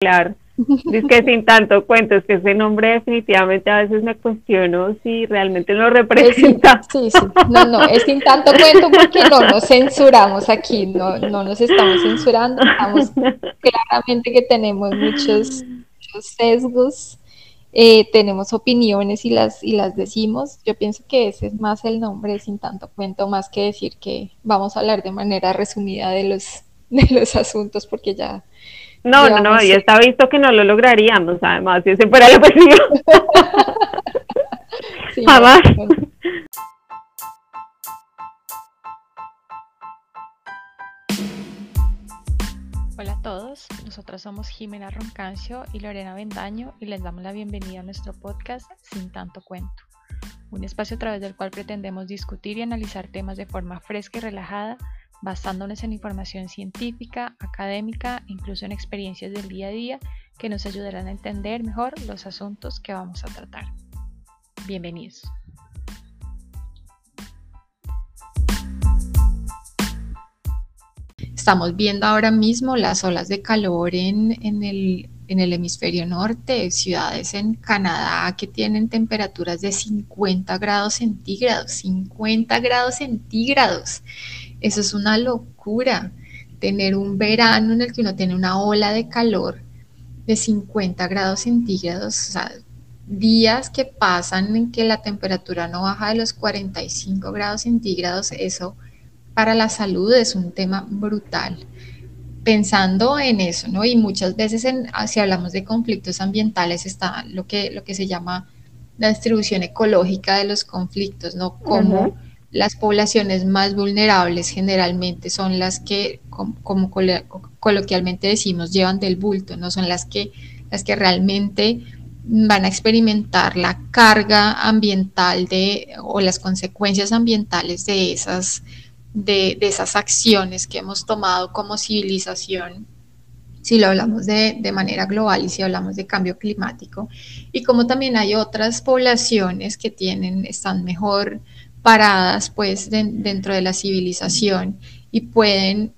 Claro. Es que sin tanto cuento, es que ese nombre definitivamente a veces me cuestiono si realmente lo representa. Sí, sí, no, no, es sin tanto cuento porque no nos censuramos aquí, no, no nos estamos censurando, estamos claramente que tenemos muchos, sesgos, eh, tenemos opiniones y las, y las decimos. Yo pienso que ese es más el nombre sin tanto cuento, más que decir que vamos a hablar de manera resumida de los, de los asuntos porque ya no, no, no, ya está visto que no lo lograríamos, además, si ese fuera el objetivo. Jamás. Hola a todos, nosotros somos Jimena Roncancio y Lorena Bendaño y les damos la bienvenida a nuestro podcast Sin Tanto Cuento, un espacio a través del cual pretendemos discutir y analizar temas de forma fresca y relajada basándonos en información científica, académica incluso en experiencias del día a día que nos ayudarán a entender mejor los asuntos que vamos a tratar. Bienvenidos. Estamos viendo ahora mismo las olas de calor en, el, en el hemisferio norte, ciudades en Canadá que tienen temperaturas de 50 grados centígrados, 50 grados centígrados. Eso es una locura, tener un verano en el que uno tiene una ola de calor de 50 grados centígrados, o sea, días que pasan en que la temperatura no baja de los 45 grados centígrados, eso para la salud es un tema brutal. Pensando en eso, ¿no? Y muchas veces en, ah, si hablamos de conflictos ambientales está lo que, lo que se llama la distribución ecológica de los conflictos, ¿no? Como las poblaciones más vulnerables generalmente son las que, como, coloquialmente decimos, llevan del bulto, no son las que, las que realmente van a experimentar la carga ambiental de, o las consecuencias ambientales de esas, de, esas acciones que hemos tomado como civilización si lo hablamos de, de, manera global y si hablamos de cambio climático, y como también hay otras poblaciones que tienen, están mejor paradas pues dentro de la civilización y pueden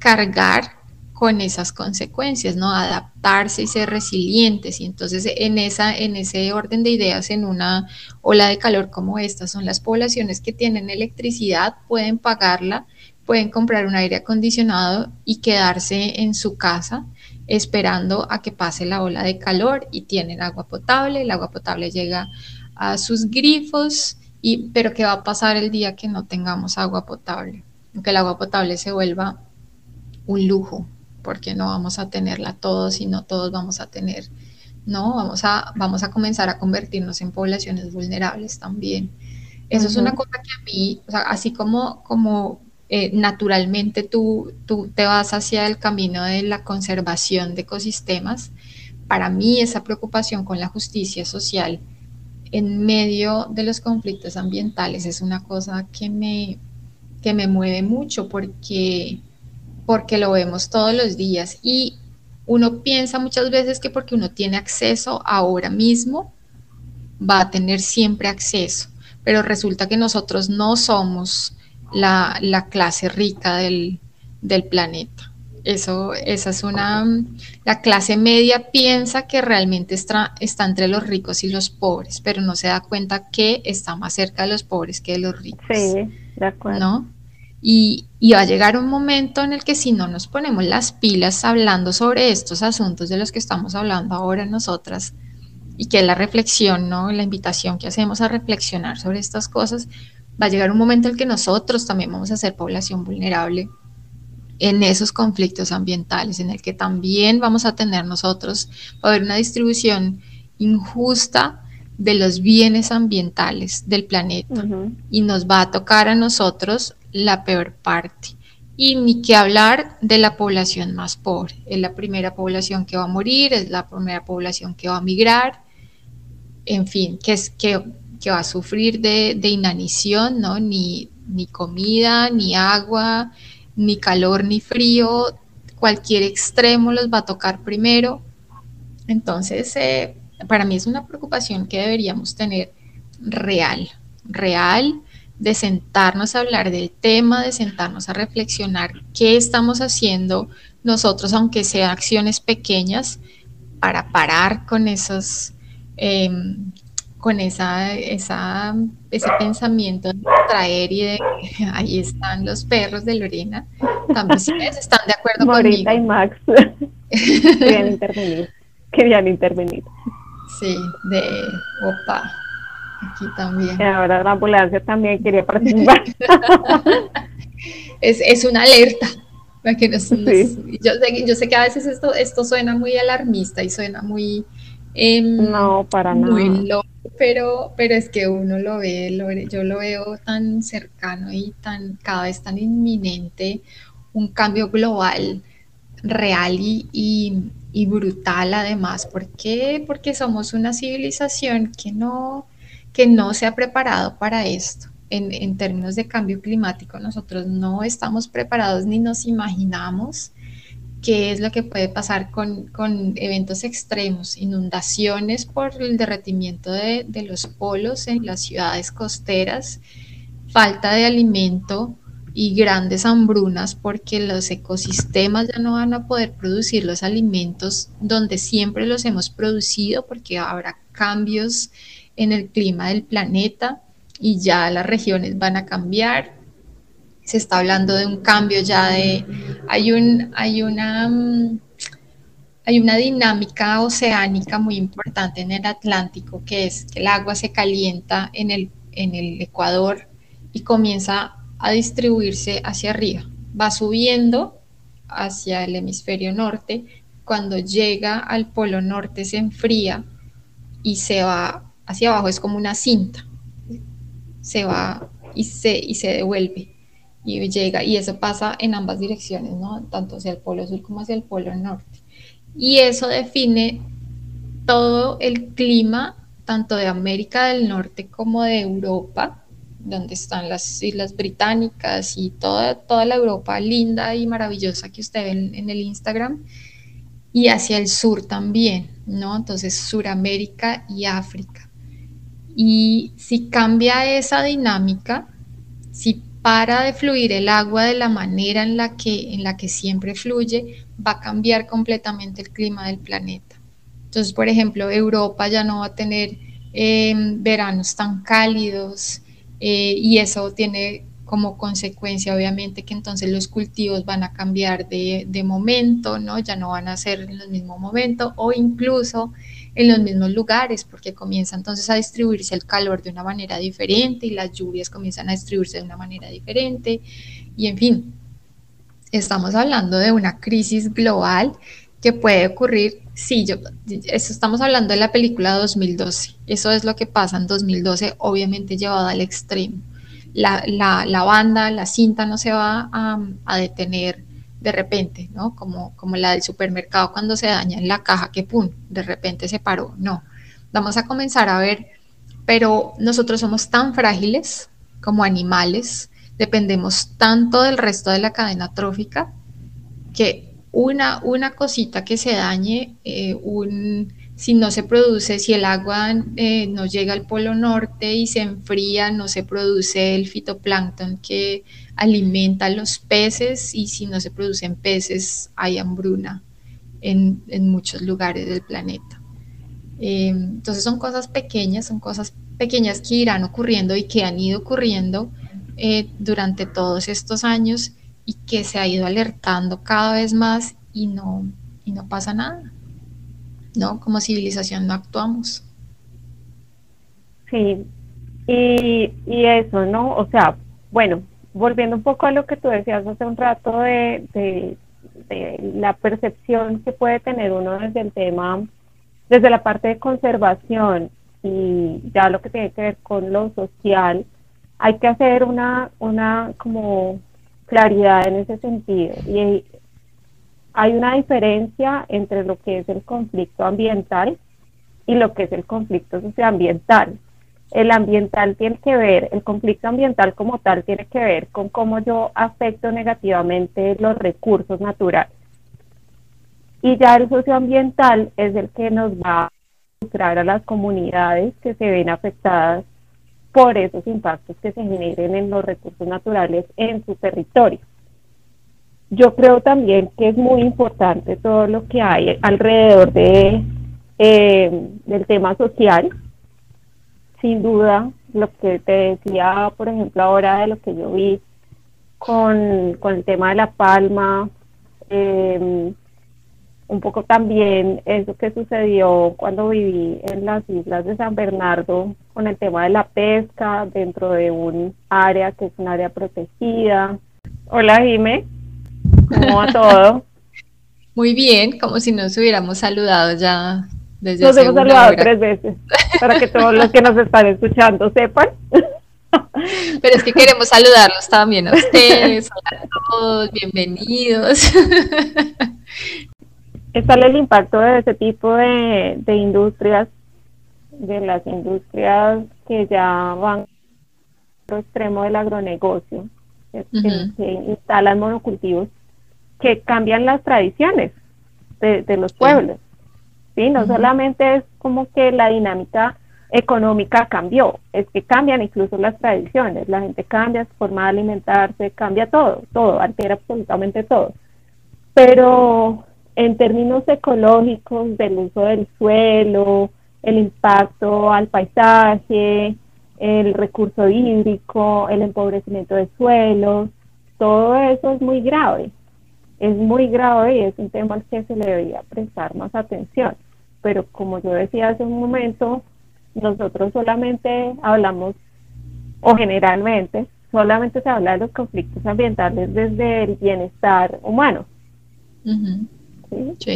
cargar con esas consecuencias, ¿no? Adaptarse y ser resilientes. Y entonces en, esa, en ese orden de ideas, en una ola de calor como esta, son las poblaciones que tienen electricidad, pueden pagarla, pueden comprar un aire acondicionado y quedarse en su casa esperando a que pase la ola de calor y tienen agua potable, el agua potable llega a sus grifos y, pero ¿qué va a pasar el día que no tengamos agua potable? Que el agua potable se vuelva un lujo, porque no vamos a tenerla todos y no todos vamos a tener, no, vamos a, vamos a comenzar a convertirnos en poblaciones vulnerables también. Eso es una cosa que a mí, o sea, así como, como eh, naturalmente tú, tú te vas hacia el camino de la conservación de ecosistemas, para mí esa preocupación con la justicia social en medio de los conflictos ambientales. Es una cosa que me, que me mueve mucho porque, porque lo vemos todos los días. Y uno piensa muchas veces que porque uno tiene acceso ahora mismo, va a tener siempre acceso, pero resulta que nosotros no somos la, clase rica del, del planeta. Eso, esa es una, la clase media piensa que realmente está, está, entre los ricos y los pobres, pero no se da cuenta que está más cerca de los pobres que de los ricos. Sí, de acuerdo. ¿no? Y, y, va a llegar un momento en el que si no nos ponemos las pilas hablando sobre estos asuntos de los que estamos hablando ahora nosotras, y que es la reflexión, ¿no? La invitación que hacemos a reflexionar sobre estas cosas, va a llegar un momento en el que nosotros también vamos a ser población vulnerable en esos conflictos ambientales, en el que también vamos a tener nosotros, va a haber una distribución injusta de los bienes ambientales del planeta y nos va a tocar a nosotros la peor parte. Y ni que hablar de la población más pobre. Es la primera población que va a morir, es la primera población que va a migrar, en fin, que, es, que, que va a sufrir de, de inanición, ¿no? Ni, ni comida, ni agua, ni calor ni frío, cualquier extremo los va a tocar primero. Entonces, eh, para mí es una preocupación que deberíamos tener real, real, de sentarnos a hablar del tema, de sentarnos a reflexionar qué estamos haciendo nosotros, aunque sean acciones pequeñas, para parar con esos, em, con esa, esa, ese pensamiento de traer y de ahí están los perros de Lorena. También están de acuerdo Morita y Max querían intervenir. Querían intervenir. Sí, de opa. Aquí también. Y ahora la ambulancia también quería participar. es, es una alerta. Que yo, sé, yo, sé, que a veces esto, esto suena muy alarmista y suena muy... Em, no, para muy nada. pero, pero es que uno lo ve, yo lo veo tan cercano y tan cada vez tan inminente, un cambio global real y, y brutal además. ¿Por qué? Porque somos una civilización que no, que no se ha preparado para esto en, términos de cambio climático, nosotros no estamos preparados ni nos imaginamos qué es lo que puede pasar con, eventos extremos, inundaciones por el derretimiento de, de, los polos en las ciudades costeras, falta de alimento y grandes hambrunas porque los ecosistemas ya no van a poder producir los alimentos donde siempre los hemos producido porque habrá cambios en el clima del planeta y ya las regiones van a cambiar. Se está hablando de un cambio ya de, hay, un, hay, una, mm, hay una dinámica oceánica muy importante en el Atlántico, que es que el agua se calienta en el, en el Ecuador y comienza a distribuirse hacia arriba. Va subiendo hacia el hemisferio norte. Cuando llega al polo norte se enfría y se va hacia abajo, es como una cinta se va y se, y se devuelve y llega, y eso pasa en ambas direcciones, ¿no? Tanto hacia el polo sur como hacia el polo norte. Y eso define todo el clima, tanto de América del Norte como de Europa, donde están las Islas Británicas y toda, toda la Europa linda y maravillosa que usted ve en, en el Instagram, y hacia el sur también, ¿no? Entonces, Suramérica y África. Y si cambia esa dinámica, si para de fluir el agua de la manera en la que, en la que siempre fluye, va a cambiar completamente el clima del planeta. Entonces, por ejemplo, Europa ya no va a tener em, veranos tan cálidos eh, y eso tiene como consecuencia, obviamente, que entonces los cultivos van a cambiar de, de momento, ¿no? Ya no van a ser en el mismo momento o incluso en los mismos lugares, porque comienza entonces a distribuirse el calor de una manera diferente y las lluvias comienzan a distribuirse de una manera diferente. Y en fin, estamos hablando de una crisis global que puede ocurrir, sí, yo, estamos hablando de la película 2012, eso es lo que pasa en 2012, obviamente llevado al extremo. La, la, banda, la cinta no se va a detener de repente, ¿no? Como, como la del supermercado cuando se daña en la caja, que pum, de repente se paró. No, vamos a comenzar a ver, pero nosotros somos tan frágiles como animales, dependemos tanto del resto de la cadena trófica que una, una cosita que se dañe, eh, un, si no se produce, si el agua eh, no llega al polo norte y se enfría, no se produce el fitoplancton que alimenta a los peces y si no se producen peces hay hambruna en, muchos lugares del planeta. Eh, entonces son cosas pequeñas, son cosas pequeñas que irán ocurriendo y que han ido ocurriendo eh, durante todos estos años y que se ha ido alertando cada vez más y no, y no pasa nada. ¿No? Como civilización no actuamos. Sí, y, y eso, ¿no? O sea, bueno, volviendo un poco a lo que tú decías hace un rato de, la percepción que puede tener uno desde el tema, desde la parte de conservación y ya lo que tiene que ver con lo social, hay que hacer una, una como claridad en ese sentido. Y hay una diferencia entre lo que es el conflicto ambiental y lo que es el conflicto socioambiental el ambiental tiene que ver, el conflicto ambiental como tal tiene que ver con cómo yo afecto negativamente los recursos naturales. Y ya el socioambiental es el que nos va a mostrar a las comunidades que se ven afectadas por esos impactos que se generen en los recursos naturales en su territorio. Yo creo también que es muy importante todo lo que hay alrededor de eh, del tema social. Sin duda, lo que te decía, por ejemplo, ahora de lo que yo vi con, con el tema de la palma, eh, un poco también eso que sucedió cuando viví en las islas de San Bernardo con el tema de la pesca dentro de un área que es un área protegida. Hola Jime, ¿cómo va todo? Muy bien, como si nos hubiéramos saludado ya desde Nos hemos saludado tres veces, para que todos los que nos están escuchando sepan. Pero es que queremos saludarlos también a ustedes, hola a todos, bienvenidos. Está el impacto de ese tipo de, industrias, de las industrias que ya van al extremo del agronegocio, que, instalan monocultivos, que cambian las tradiciones de, los pueblos. ¿sí? No solamente es como que la dinámica económica cambió, es que cambian incluso las tradiciones, la gente cambia su forma de alimentarse, cambia todo, todo, altera absolutamente todo. Pero en términos ecológicos del uso del suelo, el impacto al paisaje, el recurso hídrico, el empobrecimiento de suelos, todo eso es muy grave. Es muy grave y es un tema al que se le debería prestar más atención. Pero como yo decía hace un momento, nosotros solamente hablamos, o generalmente, solamente se habla de los conflictos ambientales desde el bienestar humano.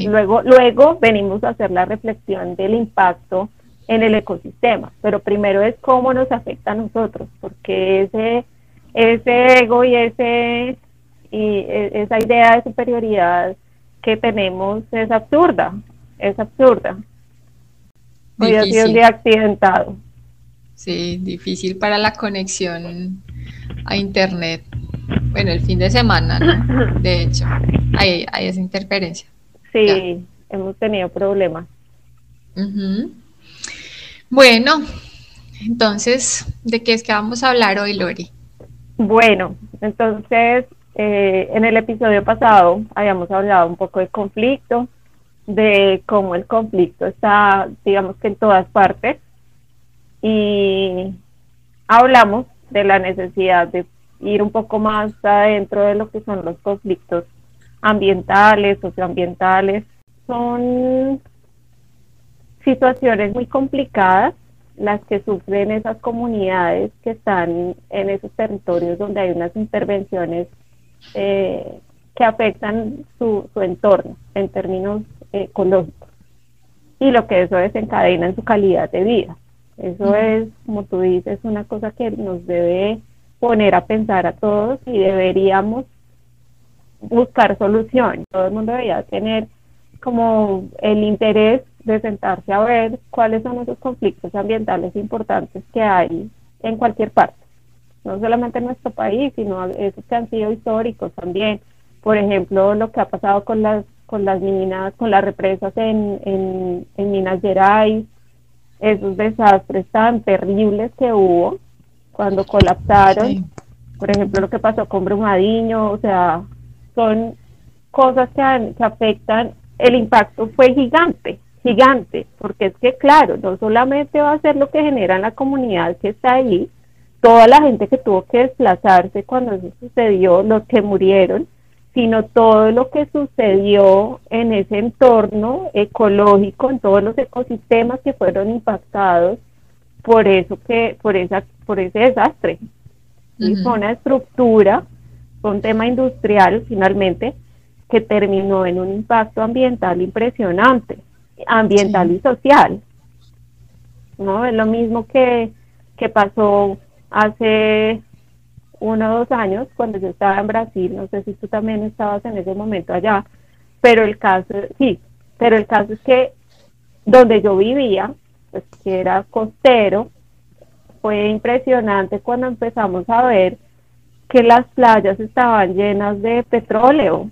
Luego, luego venimos a hacer la reflexión del impacto en el ecosistema, pero primero es cómo nos afecta a nosotros, porque ese, ese ego y, ese, y e, esa idea de superioridad que tenemos es absurda, es absurda. Hoy ha sido un día accidentado. Sí, difícil para la conexión a internet. Bueno, el fin de semana, ¿no? De hecho, hay, hay esa interferencia. Sí, hemos tenido problemas. Bueno, entonces, ¿de qué es que vamos a hablar hoy, Lori? Bueno, entonces, eh, en el episodio pasado habíamos hablado un poco de conflicto, de cómo el conflicto está, digamos que en todas partes, y hablamos de la necesidad de ir un poco más adentro de lo que son los conflictos ambientales, socioambientales. Son situaciones muy complicadas las que sufren esas comunidades que están en esos territorios donde hay unas intervenciones eh, que afectan su, entorno en términos ecológicos y lo que eso desencadena en su calidad de vida. Eso es, como tú dices, una cosa que nos debe poner a pensar a todos y deberíamos buscar solución. Todo el mundo debería tener como el interés de sentarse a ver cuáles son esos conflictos ambientales importantes que hay en cualquier parte, no solamente en nuestro país, sino esos que han sido históricos también. Por ejemplo, lo que ha pasado con las con las minas, con las represas en, en, en Minas Gerais, esos desastres tan terribles que hubo cuando colapsaron. Por ejemplo, lo que pasó con Brumadinho, o sea, son cosas que, que afectan, el impacto fue gigante, gigante, porque es que claro, no solamente va a ser lo que genera en la comunidad que está ahí, toda la gente que tuvo que desplazarse cuando eso sucedió, los que murieron, sino todo lo que sucedió en ese entorno ecológico, en todos los ecosistemas que fueron impactados por eso que, por esa, por ese desastre. Y fue una estructura fue un tema industrial finalmente que terminó en un impacto ambiental impresionante, ambiental y social. ¿no? Es lo mismo que, que pasó hace uno o dos años cuando yo estaba en Brasil, no sé si tú también estabas en ese momento allá, pero el caso, sí, pero el caso es que donde yo vivía, pues que era costero, fue impresionante cuando empezamos a ver que las playas estaban llenas de petróleo.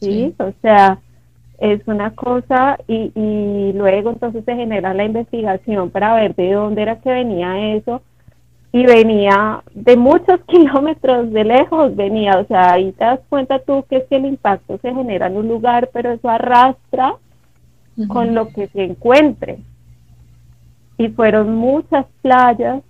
¿sí? O sea, es una cosa y, y luego entonces se genera la investigación para ver de dónde era que venía eso y venía de muchos kilómetros de lejos, venía, o sea, ahí te das cuenta tú que es que el impacto se genera en un lugar, pero eso arrastra con lo que se encuentre. Y fueron muchas playas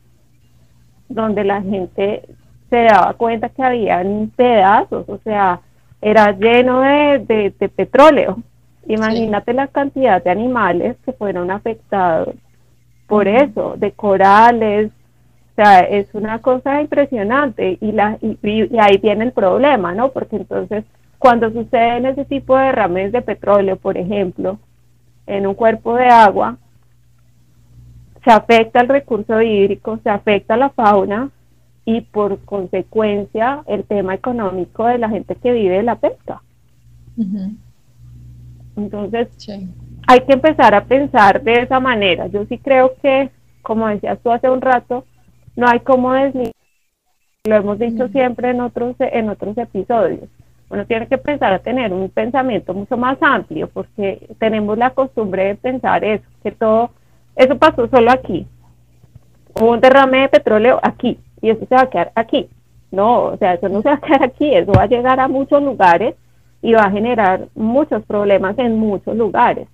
donde la gente se daba cuenta que habían pedazos, o sea, era lleno de, petróleo. Imagínate la cantidad de animales que fueron afectados por eso, de corales, o sea, es una cosa impresionante y, la, y, y, ahí viene el problema, ¿no? Porque entonces, cuando suceden ese tipo de derrames de petróleo, por ejemplo, en un cuerpo de agua, se afecta el recurso hídrico, se afecta la fauna y por consecuencia el tema económico de la gente que vive de la pesca. Entonces, hay que empezar a pensar de esa manera. Yo sí creo que, como decías tú hace un rato, no hay cómo desligar. Lo hemos dicho siempre en otros, en otros episodios. Uno tiene que pensar a tener un pensamiento mucho más amplio, porque tenemos la costumbre de pensar eso, que todo, eso pasó solo aquí. Hubo un derrame de petróleo aquí, y eso se va a quedar aquí. No, o sea, eso no se va a quedar aquí, eso va a llegar a muchos lugares y va a generar muchos problemas en muchos lugares.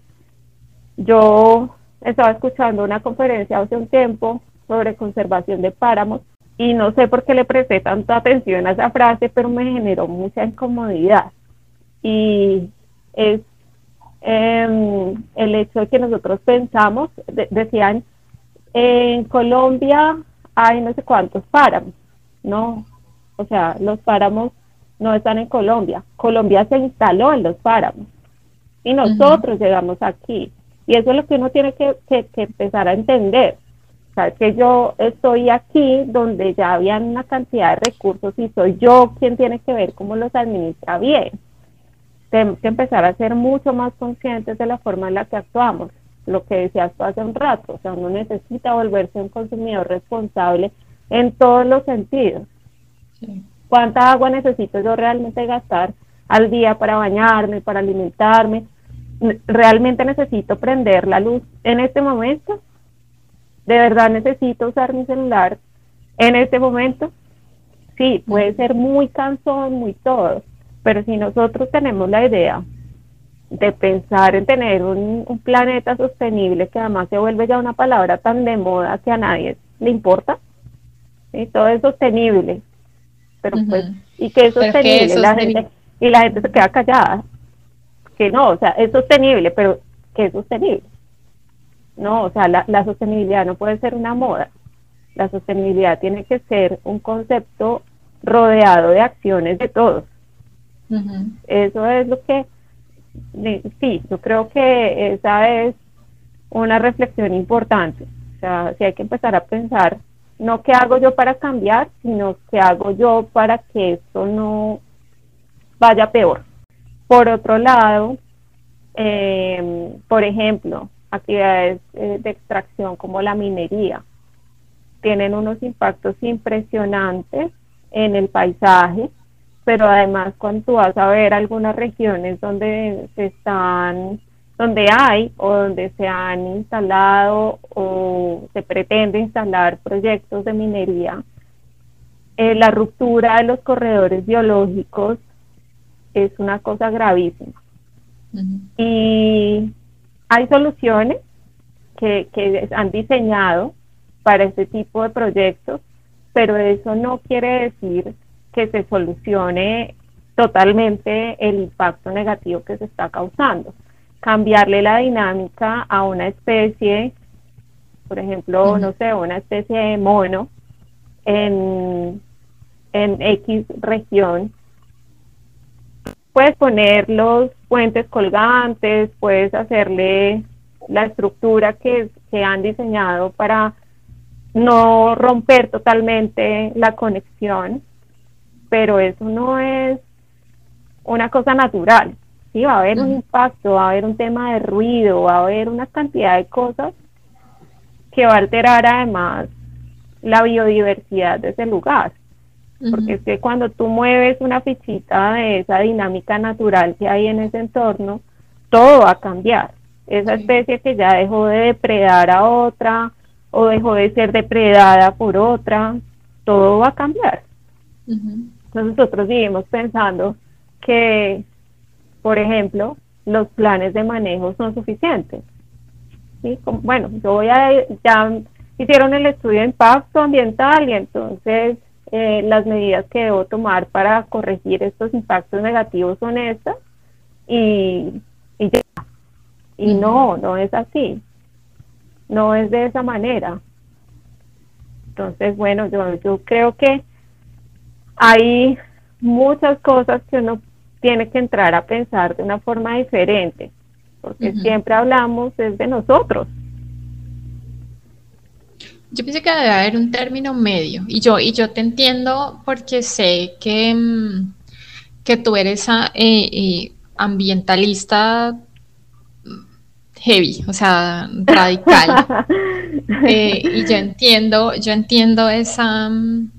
Yo estaba escuchando una conferencia hace un tiempo sobre conservación de páramos y no sé por qué le presté tanta atención a esa frase, pero me generó mucha incomodidad. Y es em, el hecho de que nosotros pensamos, decían, en Colombia hay no sé cuántos páramos, no, o sea, los páramos no están en Colombia, Colombia se instaló en los páramos y nosotros llegamos aquí. Y eso es lo que uno tiene que, que, empezar a entender. O sea, que yo estoy aquí donde ya había una cantidad de recursos y soy yo quien tiene que ver cómo los administra bien. Tenemos que empezar a ser mucho más conscientes de la forma en la que actuamos lo que decías tú hace un rato, o sea, uno necesita volverse un consumidor responsable en todos los sentidos. ¿Cuánta agua necesito yo realmente gastar al día para bañarme, para alimentarme? ¿Realmente necesito prender la luz en este momento? ¿De verdad necesito usar mi celular en este momento? Sí, puede ser muy cansón, muy todo, pero si nosotros tenemos la idea de pensar en tener un, planeta sostenible, que además se vuelve ya una palabra tan de moda que a nadie le importa. y Todo es sostenible. Pero pues, ¿y qué es sostenible? La gente, y la gente se queda callada. Que no, o sea, es sostenible, pero ¿qué es sostenible? No, o sea, la, la sostenibilidad no puede ser una moda. La sostenibilidad tiene que ser un concepto rodeado de acciones de todos. Eso es lo que sí, yo creo que esa es una reflexión importante. O sea, si hay que empezar a pensar, no qué hago yo para cambiar, sino qué hago yo para que esto no vaya peor. Por otro lado, em, por ejemplo, actividades eh, de extracción como la minería tienen unos impactos impresionantes en el paisaje, pero además cuando tú vas a ver algunas regiones donde se están donde hay o donde se han instalado o se pretende instalar proyectos de minería, eh, la ruptura de los corredores biológicos es una cosa gravísima. Y hay soluciones que, que han diseñado para este tipo de proyectos, pero eso no quiere decir que se solucione totalmente el impacto negativo que se está causando. Cambiarle la dinámica a una especie, por ejemplo, no sé, una especie de mono en, en X región. Puedes poner los puentes colgantes, puedes hacerle la estructura que, que han diseñado para no romper totalmente la conexión pero eso no es una cosa natural. Sí, va a haber un impacto, va a haber un tema de ruido, va a haber una cantidad de cosas que va a alterar además la biodiversidad de ese lugar. Porque es que cuando tú mueves una fichita de esa dinámica natural que hay en ese entorno, todo va a cambiar. Esa especie que ya dejó de depredar a otra o dejó de ser depredada por otra, todo va a cambiar. Entonces nosotros seguimos pensando que, por ejemplo, los planes de manejo son suficientes. ¿Sí? bueno, yo voy a, ya hicieron el estudio de impacto ambiental y entonces eh, las medidas que debo tomar para corregir estos impactos negativos son estas y, y ya. Y no, no es así. No es de esa manera. Entonces, bueno, yo, yo creo que hay muchas cosas que uno tiene que entrar a pensar de una forma diferente, porque siempre hablamos desde nosotros. Yo pensé que debe haber un término medio y yo, y yo te entiendo porque sé que, mm, que tú eres ah, eh, eh, ambientalista heavy, o sea, radical. Eh, y yo entiendo, yo entiendo esa, mm,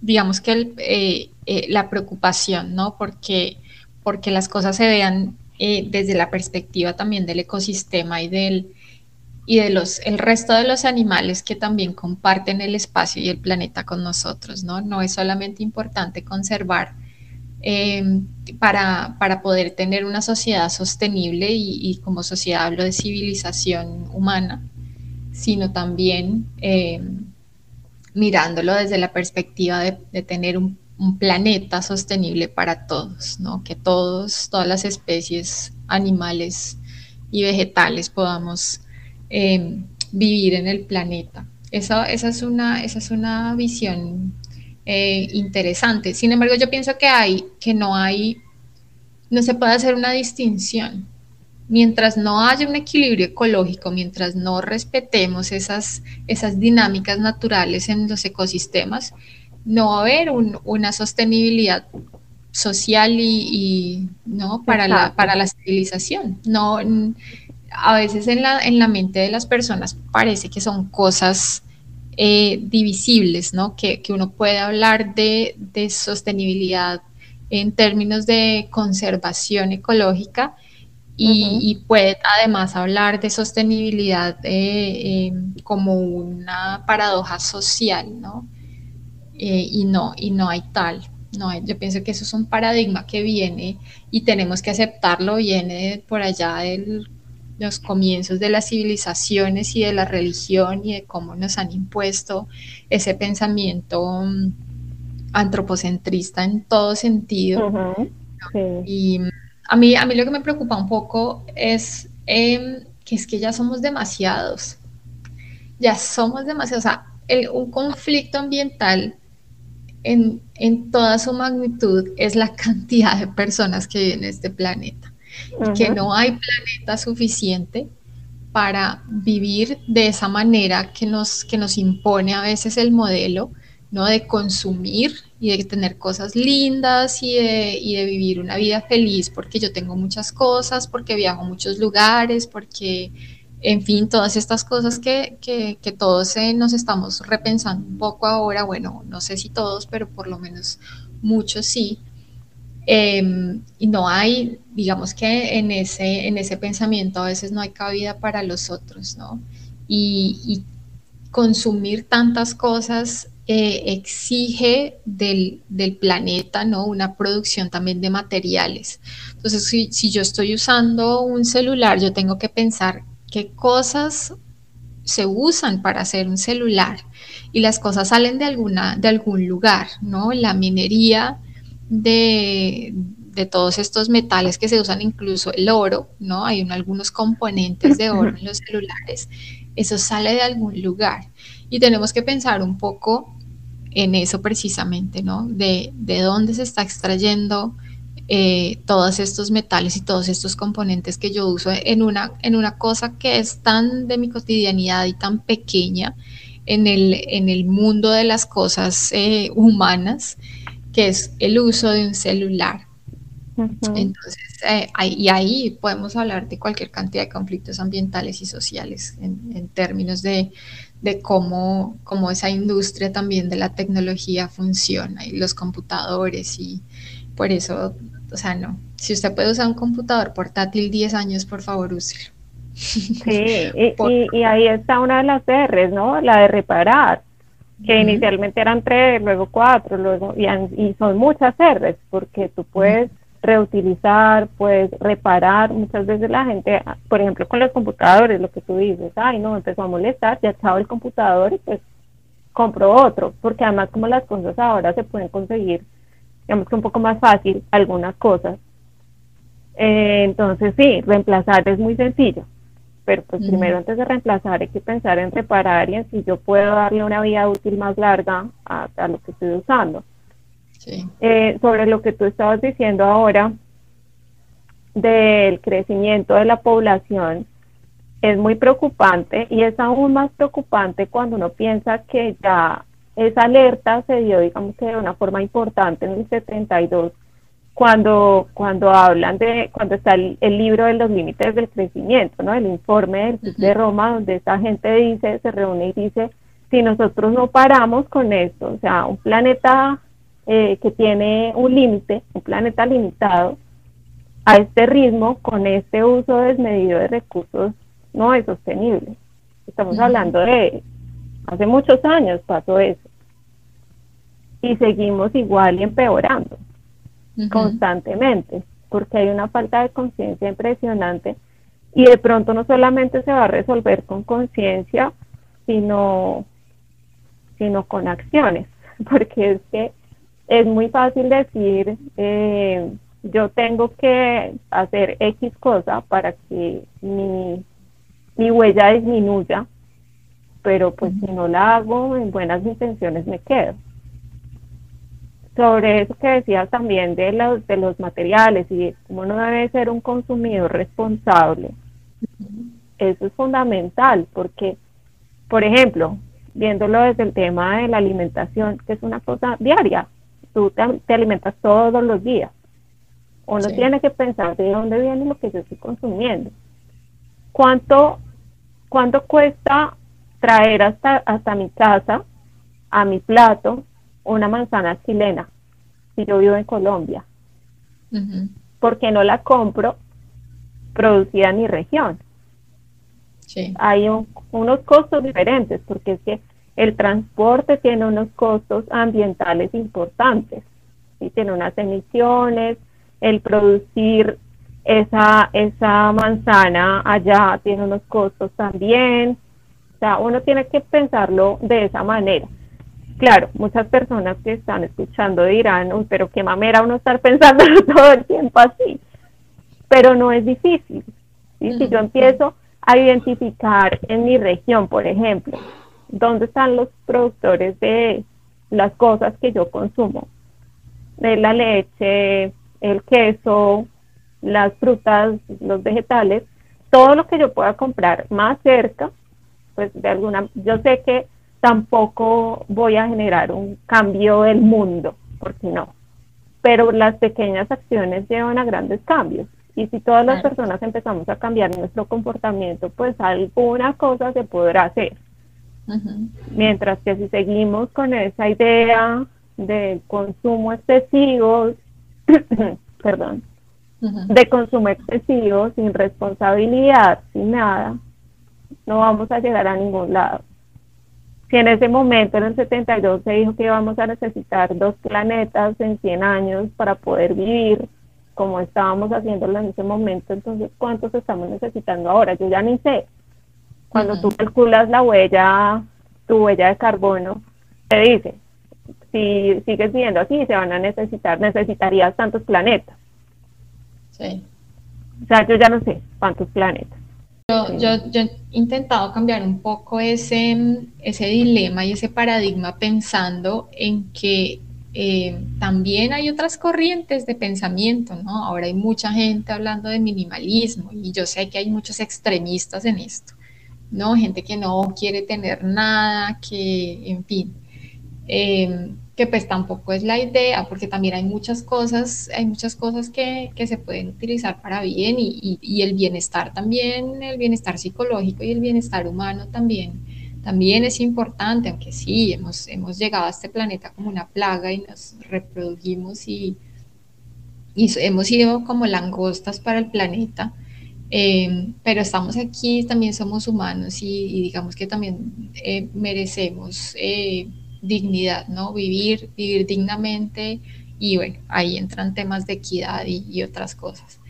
digamos que la preocupación, ¿no? Porque, porque las cosas se vean desde la perspectiva también del ecosistema y del, y de los el resto de los animales que también comparten el espacio y el planeta con nosotros, ¿no? No es solamente importante conservar em, para, poder tener una sociedad sostenible y, como sociedad hablo de civilización humana, sino también em, mirándolo desde la perspectiva de, tener un, un, planeta sostenible para todos, ¿no? Que todos, todas las especies animales y vegetales podamos Em, vivir en el planeta. Esa, esa, es, una, esa es una visión eh, interesante. Sin embargo, yo pienso que hay, que no hay, no se puede hacer una distinción. Mientras no haya un equilibrio ecológico, mientras no respetemos esas, esas dinámicas naturales en los ecosistemas, no va a haber una sostenibilidad social y, no para la, para la civilización. No, a veces en la, en la mente de las personas parece que son cosas eh, divisibles, ¿no? Que, uno puede hablar de, sostenibilidad en términos de conservación ecológica y, puede además hablar de sostenibilidad eh, em, como una paradoja social, ¿no? Eh, y no, y no hay tal. No, yo pienso que eso es un paradigma que viene y tenemos que aceptarlo, viene por allá del los comienzos de las civilizaciones y de la religión y de cómo nos han impuesto ese pensamiento mm, antropocentrista en todo sentido. Y mm, a mí, a mí lo que me preocupa un poco es em, que es que ya somos demasiados, ya somos demasiados, o sea, un conflicto ambiental en, en toda su magnitud es la cantidad de personas que viven en este planeta que no hay planeta suficiente para vivir de esa manera que nos, que nos impone a veces el modelo, ¿no? De consumir y de tener cosas lindas y de, y de, vivir una vida feliz porque yo tengo muchas cosas, porque viajo a muchos lugares, porque, en fin, todas estas cosas que, que, que todos eh, nos estamos repensando un poco ahora, bueno, no sé si todos, pero por lo menos muchos sí, Em, y no hay, digamos que en ese, en ese pensamiento a veces no hay cabida para los otros, ¿no? Y, consumir tantas cosas eh, exige del, planeta, ¿no? Una producción también de materiales. Entonces, si, si yo estoy usando un celular, yo tengo que pensar qué cosas se usan para hacer un celular y las cosas salen de, alguna, de algún lugar, ¿no? La minería de, todos estos metales que se usan, incluso el oro, ¿no? Hay algunos componentes de oro en los celulares, eso sale de algún lugar. Y tenemos que pensar un poco en eso precisamente, ¿no? De, dónde se está extrayendo eh, todos estos metales y todos estos componentes que yo uso en una, en una cosa que es tan de mi cotidianidad y tan pequeña en el, en el mundo de las cosas eh, humanas que es el uso de un celular. Entonces, eh, y ahí podemos hablar de cualquier cantidad de conflictos ambientales y sociales en, términos de, cómo, cómo, esa industria también de la tecnología funciona y los computadores y por eso, o sea, no, si usted puede usar un computador portátil 10 años, por favor, úselo. Sí, y, y, ahí está una de las R's, ¿no? La de reparar que inicialmente eran tres, luego cuatro, luego y, son muchas R's, porque tú puedes reutilizar, puedes reparar. Muchas veces la gente, por ejemplo, con los computadores, lo que tú dices, ay, no, empezó a molestar, ya estaba el computador y pues compro otro, porque además como las cosas ahora se pueden conseguir, digamos que un poco más fácil algunas cosas. Eh, entonces sí, reemplazar es muy sencillo, pero pues primero antes de reemplazar hay que pensar en reparar y en si yo puedo darle una vida útil más larga a, a lo que estoy usando. Eh, sobre lo que tú estabas diciendo ahora del crecimiento de la población, es muy preocupante y es aún más preocupante cuando uno piensa que ya esa alerta se dio, digamos que de una forma importante en el 72, cuando, cuando hablan de, cuando está el, libro de los límites del crecimiento, ¿no? El informe del de Roma, donde esa gente dice, se reúne y dice, si nosotros no paramos con esto, o sea, un planeta eh, que tiene un límite, un planeta limitado, a este ritmo, con este uso desmedido de recursos, no es sostenible. Estamos hablando de hace muchos años pasó eso. Y seguimos igual y empeorando constantemente, porque hay una falta de conciencia impresionante y de pronto no solamente se va a resolver con conciencia, sino, sino con acciones, porque es que es muy fácil decir, eh, yo tengo que hacer X cosa para que mi, mi huella disminuya, pero pues si no la hago en buenas intenciones me quedo. Sobre eso que decías también de los, de los materiales y cómo no debe ser un consumidor responsable, eso es fundamental porque, por ejemplo, viéndolo desde el tema de la alimentación, que es una cosa diaria, tú te, alimentas todos los días. Uno tiene que pensar de dónde viene lo que yo estoy consumiendo. ¿Cuánto, cuánto cuesta traer hasta, hasta mi casa, a mi plato, una manzana chilena, si yo vivo en Colombia? Porque no la compro producida en mi región. Hay unos costos diferentes, porque es que el transporte tiene unos costos ambientales importantes, y tiene unas emisiones, el producir esa, esa manzana allá tiene unos costos también, o sea, uno tiene que pensarlo de esa manera. Claro, muchas personas que están escuchando dirán, Uy, pero qué mamera uno estar pensando todo el tiempo así, pero no es difícil. y Si yo empiezo a identificar en mi región, por ejemplo, dónde están los productores de las cosas que yo consumo, de la leche, el queso, las frutas, los vegetales, todo lo que yo pueda comprar más cerca, pues de alguna, yo sé que tampoco voy a generar un cambio del mundo, porque no, pero las pequeñas acciones llevan a grandes cambios. Y si todas las personas empezamos a cambiar nuestro comportamiento, pues alguna cosa se podrá hacer. Mientras que si seguimos con esa idea de consumo excesivo, perdón, de consumo excesivo, sin responsabilidad, sin nada, no vamos a llegar a ningún lado. Si en ese momento, en el 72, se dijo que íbamos a necesitar dos planetas en 100 años para poder vivir como estábamos haciéndolo en ese momento, entonces, ¿cuántos estamos necesitando ahora? Yo ya ni sé. Cuando tú calculas la huella, tu huella de carbono, te dice, si sigues viendo así, se van a necesitar, necesitarías tantos planetas. Sí. O sea, yo ya no sé cuántos planetas. Yo, yo, yo, he intentado cambiar un poco ese, ese dilema y ese paradigma pensando en que eh, también hay otras corrientes de pensamiento, ¿no? Ahora hay mucha gente hablando de minimalismo y yo sé que hay muchos extremistas en esto. ¿no? Gente que no quiere tener nada, que, en fin, em, que pues tampoco es la idea, porque también hay muchas cosas, hay muchas cosas que, se pueden utilizar para bien y, el bienestar también, el bienestar psicológico y el bienestar humano también, también es importante, aunque sí, hemos, hemos llegado a este planeta como una plaga y nos reprodujimos y, y hemos sido como langostas para el planeta Em, pero estamos aquí, también somos humanos y, digamos que también eh, merecemos eh, dignidad, ¿no? Vivir, vivir dignamente y bueno, ahí entran temas de equidad y, otras cosas.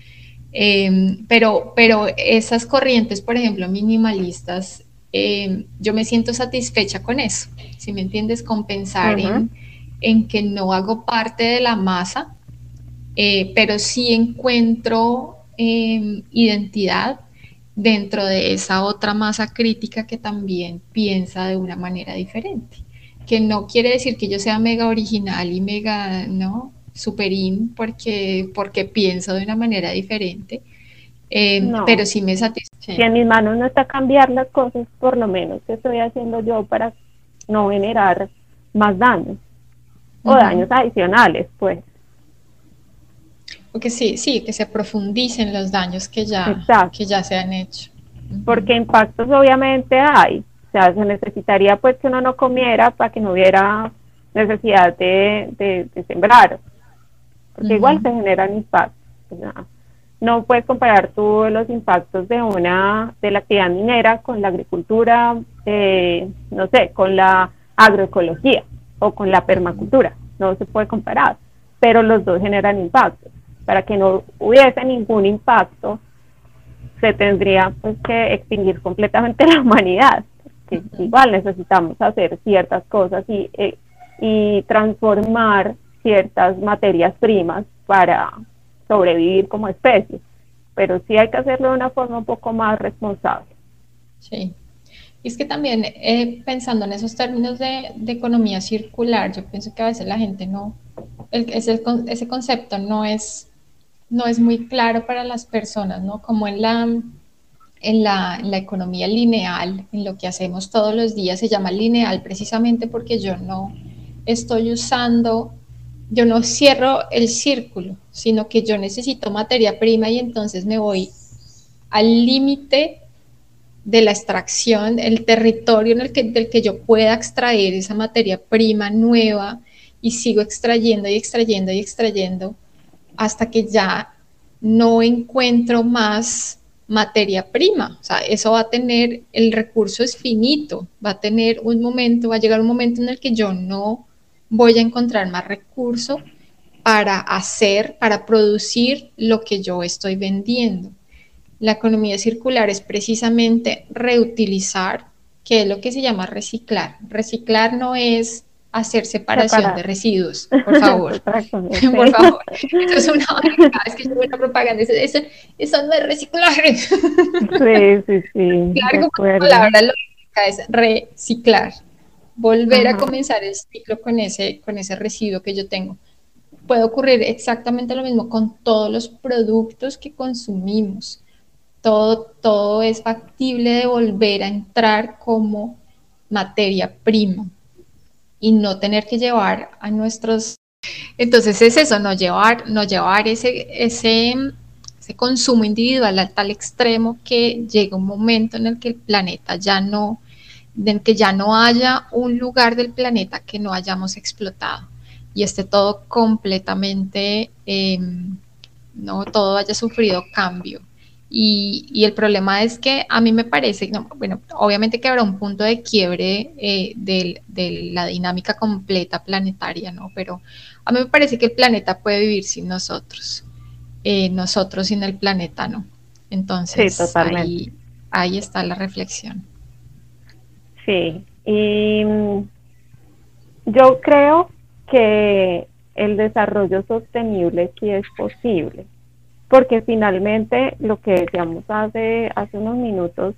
Em, pero, pero esas corrientes, por ejemplo, minimalistas, em, yo me siento satisfecha con eso, si me entiendes, con pensar en, en, que no hago parte de la masa, eh, pero sí encuentro em, identidad dentro de esa otra masa crítica que también piensa de una manera diferente que no quiere decir que yo sea mega original y mega, ¿no? Superín porque, porque pienso de una manera diferente, eh, pero sí me satisface. Si en mis manos no está cambiar las cosas, por lo menos, ¿qué estoy haciendo yo para no generar más daños? O daños adicionales, pues. Porque sí, sí, que se profundicen los daños que ya, que ya se han hecho. Porque impactos obviamente hay, o sea, se necesitaría pues que uno no comiera para que no hubiera necesidad de, sembrar, porque igual se generan impactos. no puedes comparar tú los impactos de una de la actividad minera con la agricultura, eh, no sé, con la agroecología o con la permacultura, no se puede comparar, pero los dos generan impactos. Para que no hubiese ningún impacto, se tendría pues que extinguir completamente la humanidad igual necesitamos hacer ciertas cosas y, eh, y transformar ciertas materias primas para sobrevivir como especie, pero sí hay que hacerlo de una forma un poco más responsable. Sí. Y es que también eh, pensando en esos términos de, de, economía circular, yo pienso que a veces la gente no, el, ese, ese concepto no es, no es muy claro para las personas, ¿no? Como en la, en la, economía lineal, en lo que hacemos todos los días, se llama lineal precisamente porque yo no estoy usando, yo no cierro el círculo, sino que yo necesito materia prima y entonces me voy al límite de la extracción, el territorio en el que, del que yo pueda extraer esa materia prima nueva y sigo extrayendo y extrayendo y extrayendo hasta que ya no encuentro más materia prima. O sea, eso va a tener, el recurso es finito, va a tener un momento, va a llegar un momento en el que yo no voy a encontrar más recurso para hacer, para producir lo que yo estoy vendiendo. La economía circular es precisamente reutilizar, que es lo que se llama reciclar. Reciclar no es hacer separación de residuos, por favor. por favor. Eso es una vez que yo una propaganda, eso, eso, no es reciclaje. Sí, sí, sí. Claro, la palabra lógica es reciclar. Volver a comenzar el ciclo con ese, con ese residuo que yo tengo. Puede ocurrir exactamente lo mismo con todos los productos que consumimos. Todo, todo es factible de volver a entrar como materia prima y no tener que llevar a nuestros... Entonces es eso, no llevar, no llevar ese, ese, ese consumo individual al tal extremo que llega un momento en el que el planeta ya no, en que ya no haya un lugar del planeta que no hayamos explotado y esté todo completamente, em, no todo haya sufrido cambio. Y, el problema es que a mí me parece, bueno, obviamente que habrá un punto de quiebre eh, de, la dinámica completa planetaria, ¿no? Pero a mí me parece que el planeta puede vivir sin nosotros, eh, nosotros sin el planeta, ¿no? Entonces, ahí, ahí está la reflexión. Sí, y mm, yo creo que el desarrollo sostenible sí es posible porque finalmente lo que decíamos hace, hace unos minutos,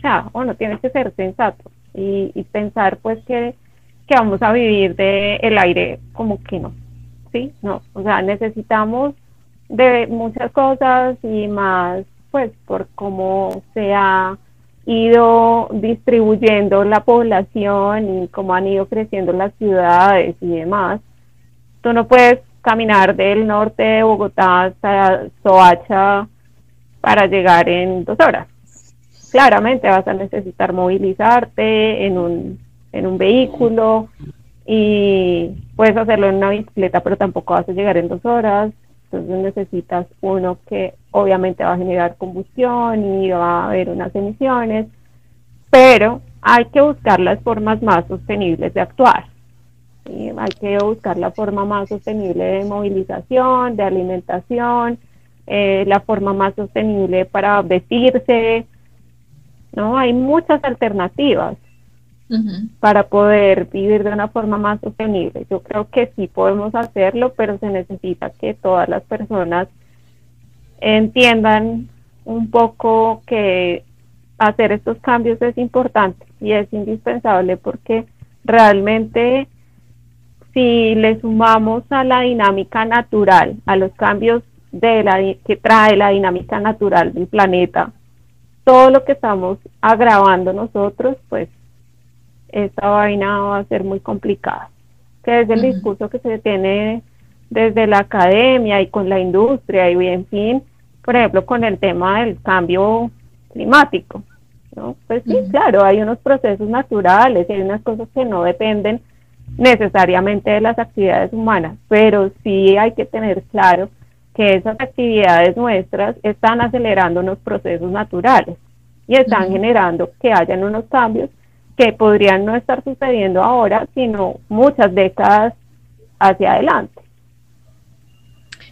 sea, bueno, tienes que ser sensato y, pensar pues que, vamos a vivir de el aire como que no, ¿sí? No, o sea, necesitamos de muchas cosas y más pues por cómo se ha ido distribuyendo la población y cómo han ido creciendo las ciudades y demás, tú no puedes caminar del norte de Bogotá hasta Soacha para llegar en dos horas. Claramente vas a necesitar movilizarte en un, en un vehículo y puedes hacerlo en una bicicleta, pero tampoco vas a llegar en dos horas. Entonces necesitas uno que obviamente va a generar combustión y va a haber unas emisiones, pero hay que buscar las formas más sostenibles de actuar. Hay que buscar la forma más sostenible de movilización, de alimentación, eh, la forma más sostenible para vestirse, ¿no? Hay muchas alternativas para poder vivir de una forma más sostenible. Yo creo que sí podemos hacerlo, pero se necesita que todas las personas entiendan un poco que hacer estos cambios es importante y es indispensable porque realmente si le sumamos a la dinámica natural, a los cambios de la, que trae la dinámica natural del planeta, todo lo que estamos agravando nosotros, pues esta vaina va a ser muy complicada. Que es el discurso que se tiene desde la academia y con la industria y en fin, por ejemplo, con el tema del cambio climático. ¿no? Pues sí, claro, hay unos procesos naturales y hay unas cosas que no dependen necesariamente de las actividades humanas, pero sí hay que tener claro que esas actividades nuestras están acelerando unos procesos naturales y están generando que hayan unos cambios que podrían no estar sucediendo ahora, sino muchas décadas hacia adelante.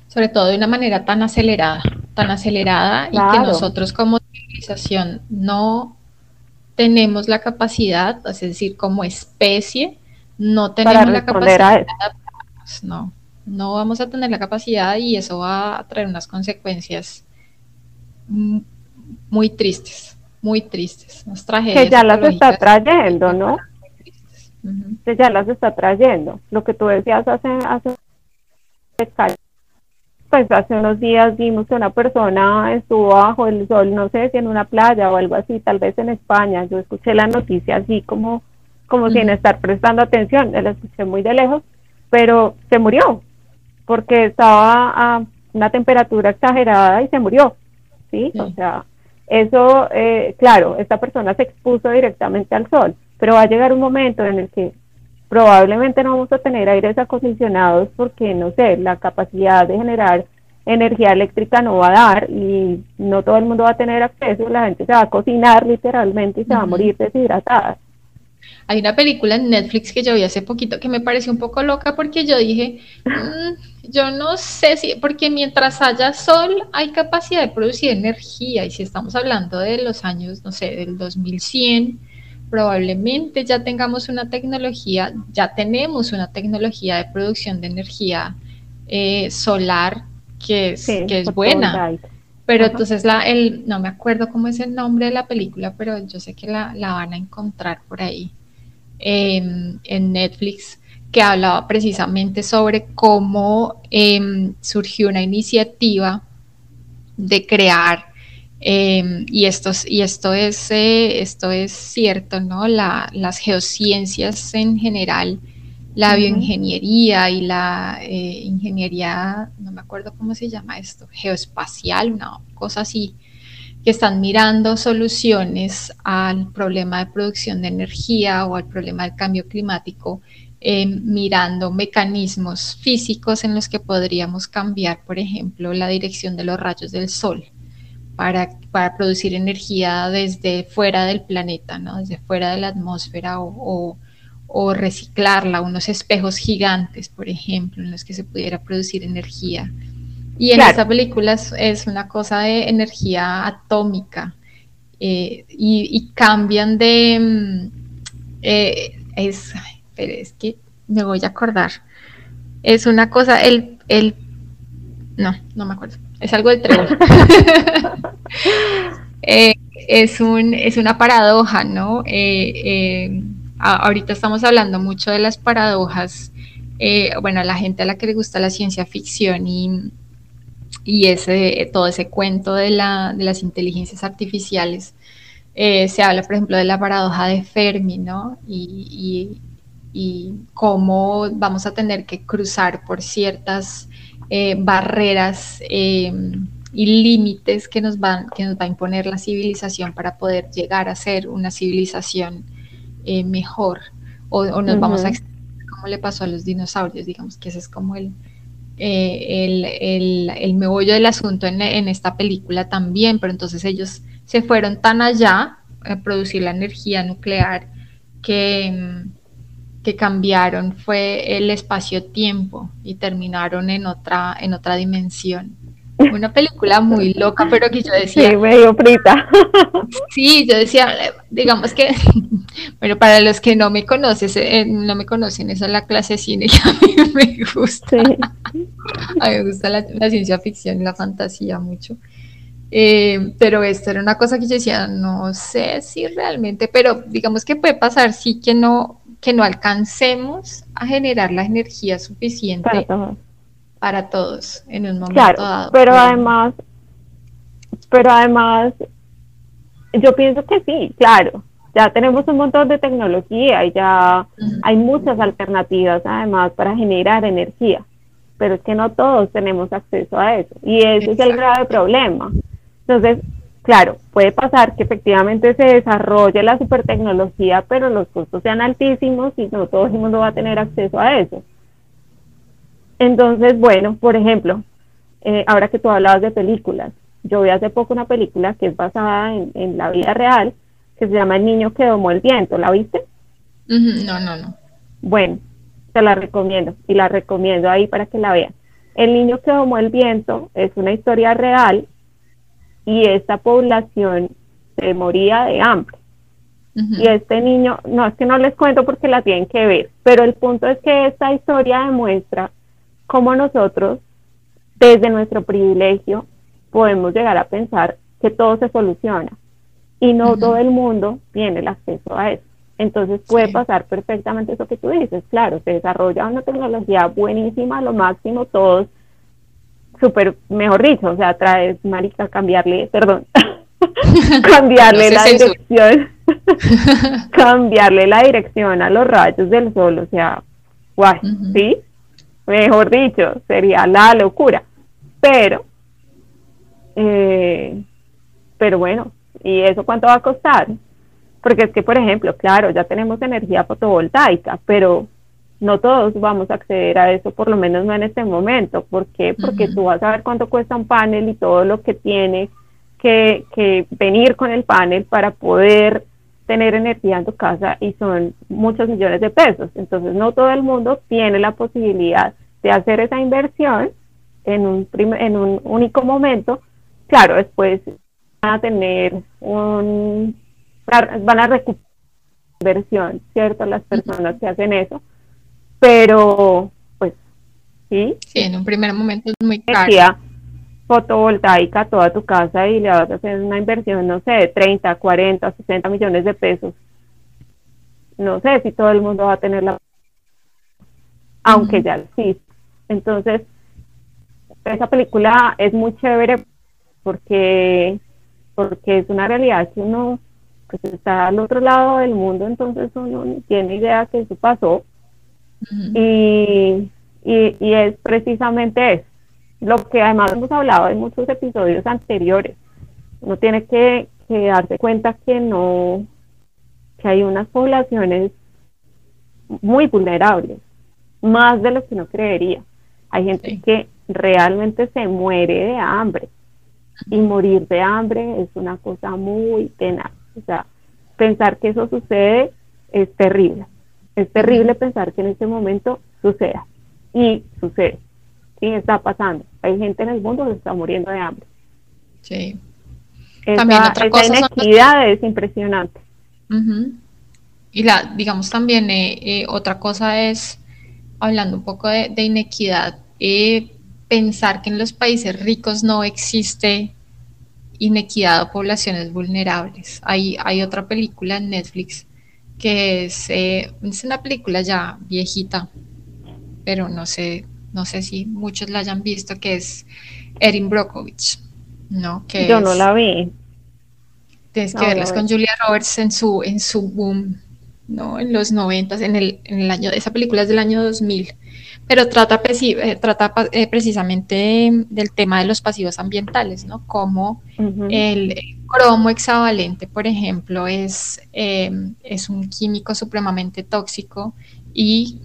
Sobre todo de una manera tan acelerada, tan acelerada y que nosotros como civilización no tenemos la capacidad, es decir, como especie, no tenemos la capacidad, no, no vamos a tener la capacidad y eso va a traer unas consecuencias muy tristes muy tristes, Que ya las está trayendo, ¿no? Que ya las está trayendo. Lo que tú decías hace, hace pues hace unos días vimos que una persona estuvo bajo el sol, no sé si en una playa o algo así, tal vez en España. Yo escuché la noticia así como, como sin estar prestando atención, la escuché muy de lejos, pero se murió porque estaba a una temperatura exagerada y se murió, ¿sí? sí. O sea, eso, eh, claro, esta persona se expuso directamente al sol, pero va a llegar un momento en el que probablemente no vamos a tener aires acondicionados porque, no sé, la capacidad de generar energía eléctrica no va a dar y no todo el mundo va a tener acceso, la gente se va a cocinar literalmente y se va a morir deshidratada. Hay una película en Netflix que yo vi hace poquito que me pareció un poco loca porque yo dije, mm, yo no sé si, porque mientras haya sol hay capacidad de producir energía y si estamos hablando de los años, no sé, del 2100, probablemente ya tengamos una tecnología, ya tenemos una tecnología de producción de energía eh, solar que es, que es buena. Pero entonces la, el, no me acuerdo cómo es el nombre de la película, pero yo sé que la, la van a encontrar por ahí en Netflix que hablaba precisamente sobre cómo em, surgió una iniciativa de crear em, y, esto, y esto, es, eh, esto es cierto, ¿no? La, las geociencias en general, la bioingeniería y la eh, ingeniería, no me acuerdo cómo se llama esto, geoespacial, una cosa así, que están mirando soluciones al problema de producción de energía o al problema del cambio climático, eh, mirando mecanismos físicos en los que podríamos cambiar, por ejemplo, la dirección de los rayos del sol para, para producir energía desde fuera del planeta, ¿no? desde fuera de la atmósfera o, o reciclarla, unos espejos gigantes, por ejemplo, en los que se pudiera producir energía y en esta película es, una cosa de energía atómica eh, y, cambian de... Mm, eh, es, pero es que me voy a acordar. Es una cosa, el, el... No, no me acuerdo. Es algo del tren. Eh, es, un, es una paradoja, ¿no? Ahorita estamos hablando mucho de las paradojas. bueno, a la gente a la que le gusta la ciencia ficción y y ese, todo ese cuento de, la, de las inteligencias artificiales. Eh, se habla, por ejemplo, de la paradoja de Fermi, ¿no? Y, cómo vamos a tener que cruzar por ciertas eh, barreras eh, y límites que nos, van, que nos va a imponer la civilización para poder llegar a ser una civilización mejor. O, nos vamos a como le pasó a los dinosaurios, digamos que ese es como el, eh, el, el, el, meollo del asunto en, esta película también, pero entonces ellos se fueron tan allá a producir la energía nuclear que, que cambiaron fue el espacio-tiempo y terminaron en otra, en otra dimensión. Una película muy loca, pero que yo decía. Sí, medio frita. Sí, yo decía, digamos que, bueno, para los que no me conocen, eh, no me conocen, esa es la clase de cine que a mí me gusta. A mí me gusta la, ciencia ficción y la fantasía mucho. Eh, pero esto era una cosa que yo decía, no sé si realmente, pero digamos que puede pasar, sí que no, que no alcancemos a generar la energía suficiente para todos en un momento claro, Pero además, pero además, yo pienso que sí, claro. Ya tenemos un montón de tecnología y ya hay muchas alternativas además para generar energía, pero es que no todos tenemos acceso a eso y ese es el grave problema. Entonces, claro, puede pasar que efectivamente se desarrolle la supertecnología, pero los costos sean altísimos y no todo el mundo va a tener acceso a eso. Entonces, bueno, por ejemplo, eh, ahora que tú hablabas de películas, yo vi hace poco una película que es basada en, la vida real, que se llama El niño que domó el viento, ¿la viste? no, no, no. Bueno, te la recomiendo y la recomiendo ahí para que la vean. El niño que domó el viento es una historia real y esta población se moría de hambre. Y este niño, no es que no les cuento porque la tienen que ver, pero el punto es que esta historia demuestra cómo nosotros, desde nuestro privilegio, podemos llegar a pensar que todo se soluciona. Y no todo el mundo tiene el acceso a eso. Entonces puede pasar perfectamente eso que tú dices, claro, se desarrolla una tecnología buenísima, lo máximo, todos súper, mejor dicho, o sea, traes, marica, cambiarle, perdón, cambiarle la dirección, cambiarle la dirección a los rayos del sol, o sea, guay, ¿sí? Mejor dicho, sería la locura. Pero, eh, pero bueno, ¿y eso cuánto va a costar? Porque es que, por ejemplo, claro, ya tenemos energía fotovoltaica, pero no todos vamos a acceder a eso, por lo menos no en este momento. ¿Por qué? Porque tú vas a ver cuánto cuesta un panel y todo lo que tiene que, que venir con el panel para poder tener energía en tu casa y son muchos millones de pesos. Entonces no todo el mundo tiene la posibilidad de hacer esa inversión en un, en un único momento. Claro, después van a tener un, van a recuperar inversión, ¿cierto? Las personas que hacen eso, pero pues sí. Sí, en un primer momento es muy caro fotovoltaica a toda tu casa y le vas a hacer una inversión, no sé, de 30, 40, 60 millones de pesos. No sé si todo el mundo va a tener la... Aunque ya existe. Entonces, esa película es muy chévere porque, porque es una realidad que uno pues, está al otro lado del mundo, entonces uno tiene idea que eso pasó. y, y, y es precisamente eso lo que además hemos hablado en muchos episodios anteriores. Uno tiene que, darse cuenta que no, que hay unas poblaciones muy vulnerables, más de lo que uno creería. Hay gente que realmente se muere de hambre y morir de hambre es una cosa muy tenaz. O sea, pensar que eso sucede es terrible. Es terrible pensar que en este momento suceda y sucede. Sí, está pasando. Hay gente en el mundo que está muriendo de hambre. Sí. Esa, también otra cosa inequidad es impresionante. Y la, digamos también, eh, eh, otra cosa es, hablando un poco de, inequidad, eh, pensar que en los países ricos no existe inequidad o poblaciones vulnerables. Hay, hay otra película en Netflix que es, es una película ya viejita, pero no sé no sé si muchos la hayan visto, que es Erin Brockovich, ¿no? Que Yo no la vi. Tienes que verlas con Julia Roberts en su, en su boom, ¿no? En los noventas, en el, en el año, esa película es del año 2000, pero trata, eh, trata eh, precisamente del tema de los pasivos ambientales, ¿no? Como el cromo hexavalente, por ejemplo, es, eh, es un químico supremamente tóxico y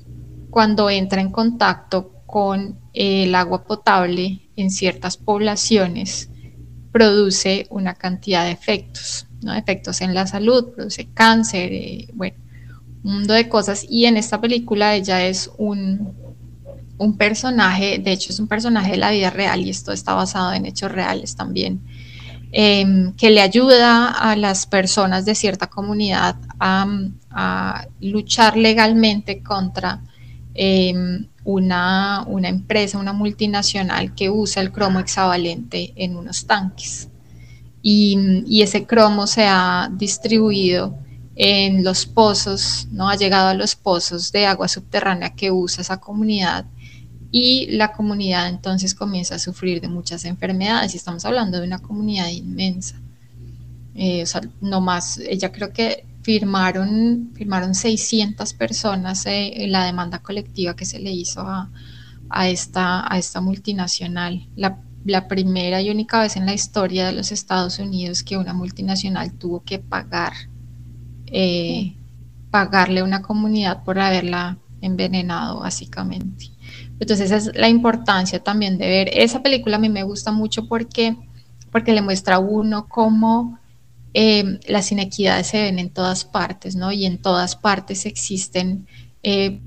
cuando entra en contacto con el agua potable en ciertas poblaciones produce una cantidad de efectos, ¿no? efectos en la salud, produce cáncer, eh, bueno, un mundo de cosas y en esta película ella es un, un personaje, de hecho es un personaje de la vida real y esto está basado en hechos reales también, em, que le ayuda a las personas de cierta comunidad a, luchar legalmente contra em, una, una, empresa, una multinacional que usa el cromo hexavalente en unos tanques. Y, y ese cromo se ha distribuido en los pozos, ¿no? Ha llegado a los pozos de agua subterránea que usa esa comunidad y la comunidad entonces comienza a sufrir de muchas enfermedades y estamos hablando de una comunidad inmensa. Eh, o sea, no más, ella creo que firmaron, firmaron 600 personas eh, en la demanda colectiva que se le hizo a, esta, a esta multinacional. La, la, primera y única vez en la historia de los Estados Unidos que una multinacional tuvo que pagar eh, pagarle a una comunidad por haberla envenenado, básicamente. Entonces, esa es la importancia también de ver. Esa película a mí me gusta mucho porque, porque le muestra a uno cómo eh, las inequidades se ven en todas partes, ¿no? Y en todas partes existen eh,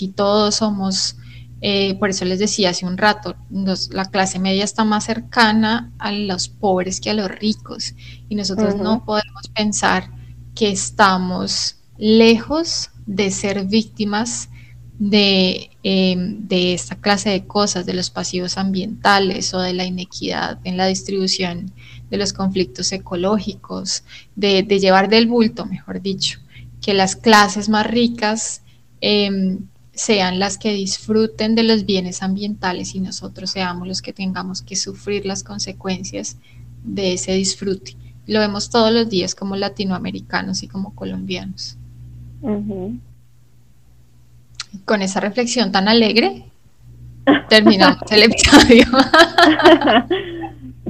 y todos somos, eh, por eso les decía hace un rato, la clase media está más cercana a los pobres que a los ricos y nosotros no podemos pensar que estamos lejos de ser víctimas em, de, esta clase de cosas, de los pasivos ambientales o de la inequidad en la distribución de los conflictos ecológicos, de, llevar del bulto, mejor dicho, que las clases más ricas em, sean las que disfruten de los bienes ambientales y nosotros seamos los que tengamos que sufrir las consecuencias de ese disfrute. Lo vemos todos los días como latinoamericanos y como colombianos. Con esa reflexión tan alegre, terminamos el episodio.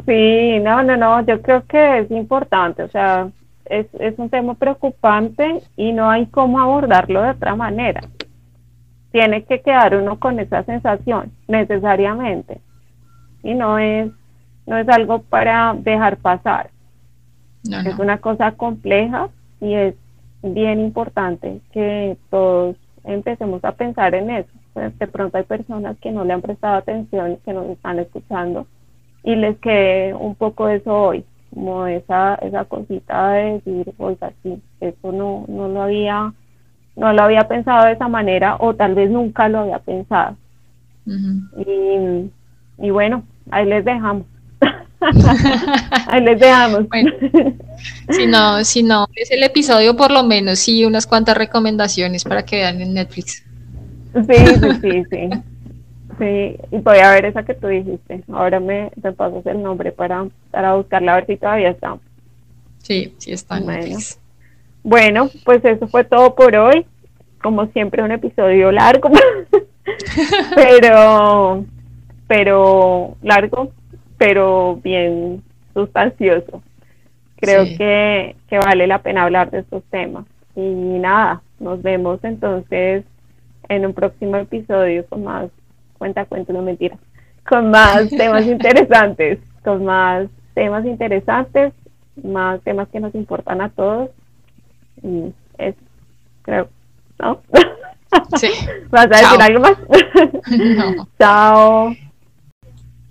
sí, no, no, no, yo creo que es importante, o sea, es, es un tema preocupante y no hay cómo abordarlo de otra manera. Tiene que quedar uno con esa sensación, necesariamente. Y no es, no es algo para dejar pasar. Es una cosa compleja y es bien importante que todos empecemos a pensar en eso. Pues, de pronto hay personas que no le han prestado atención, que nos están escuchando y les quede un poco eso hoy, como esa, esa cosita de decir, oiga, sí, eso no, no lo había, no lo había pensado de esa manera o tal vez nunca lo había pensado. y, y bueno, ahí les dejamos. Ahí les dejamos. si no, si no es el episodio, por lo menos sí unas cuantas recomendaciones para que vean en Netflix. Sí, sí, sí, sí. Sí, y voy a ver esa que tú dijiste. Ahora me, te pasas el nombre para, para buscarla, a ver si todavía está. Sí, sí está en Netflix. Bueno, pues eso fue todo por hoy. Como siempre, un episodio largo, pero, pero largo, pero bien sustancioso. Creo que, vale la pena hablar de estos temas. Y nada, nos vemos entonces en un próximo episodio con más, cuenta, cuenta, no mentira, con más temas interesantes, con más temas interesantes, más temas que nos importan a todos. Y eso, creo, ¿no? Sí. ¿Vas a decir algo más? No. Chao.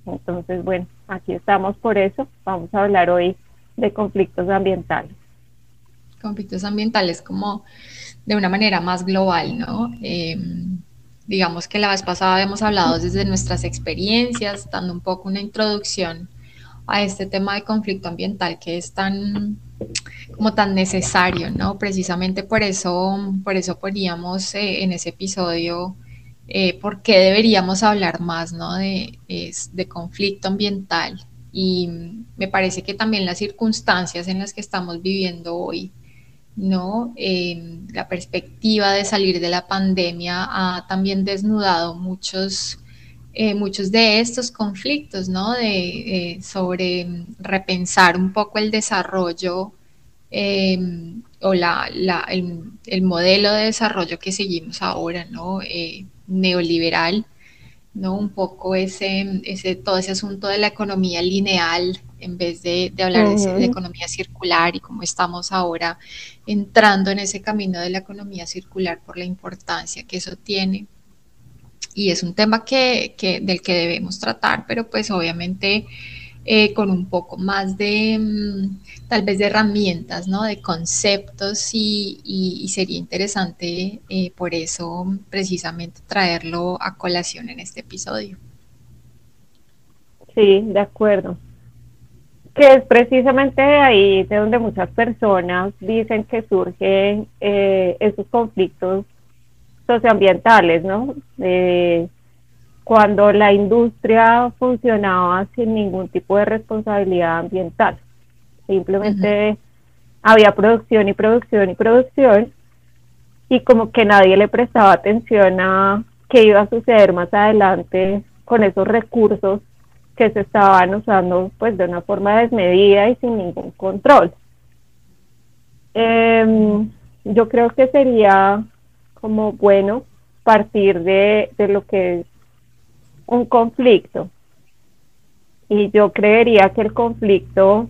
Entonces, bueno aquí estamos por eso. Vamos a hablar hoy de conflictos ambientales. Conflictos ambientales como de una manera más global, ¿no? Em, digamos que la vez pasada habíamos hablado desde nuestras experiencias, dando un poco una introducción a este tema de conflicto ambiental que es tan como tan necesario, ¿no? Precisamente por eso, por eso poníamos eh, en ese episodio eh, por qué deberíamos hablar más ¿no? de, de conflicto ambiental. Y me parece que también las circunstancias en las que estamos viviendo hoy, ¿no? Em, la perspectiva de salir de la pandemia ha también desnudado muchos, eh, muchos de estos conflictos, ¿no? De, eh, sobre repensar un poco el desarrollo em, o la, el, el, modelo de desarrollo que seguimos ahora, ¿no? Eh, neoliberal, ¿no? Un poco ese, ese, todo ese asunto de la economía lineal en vez de, hablar de, economía circular y cómo estamos ahora entrando en ese camino de la economía circular por la importancia que eso tiene. Y es un tema que, del que debemos tratar, pero pues obviamente eh, con un poco más de, mm, tal vez de herramientas, ¿no? De conceptos y, sería interesante eh, por eso precisamente traerlo a colación en este episodio. Sí, de acuerdo. Que es precisamente ahí de donde muchas personas dicen que surgen eh, esos conflictos socioambientales, ¿no? cuando la industria funcionaba sin ningún tipo de responsabilidad ambiental. Simplemente había producción y producción y producción y como que nadie le prestaba atención a qué iba a suceder más adelante con esos recursos que se estaban usando pues de una forma desmedida y sin ningún control. Em, yo creo que sería como bueno partir de, de lo que es un conflicto. Y yo creería que el conflicto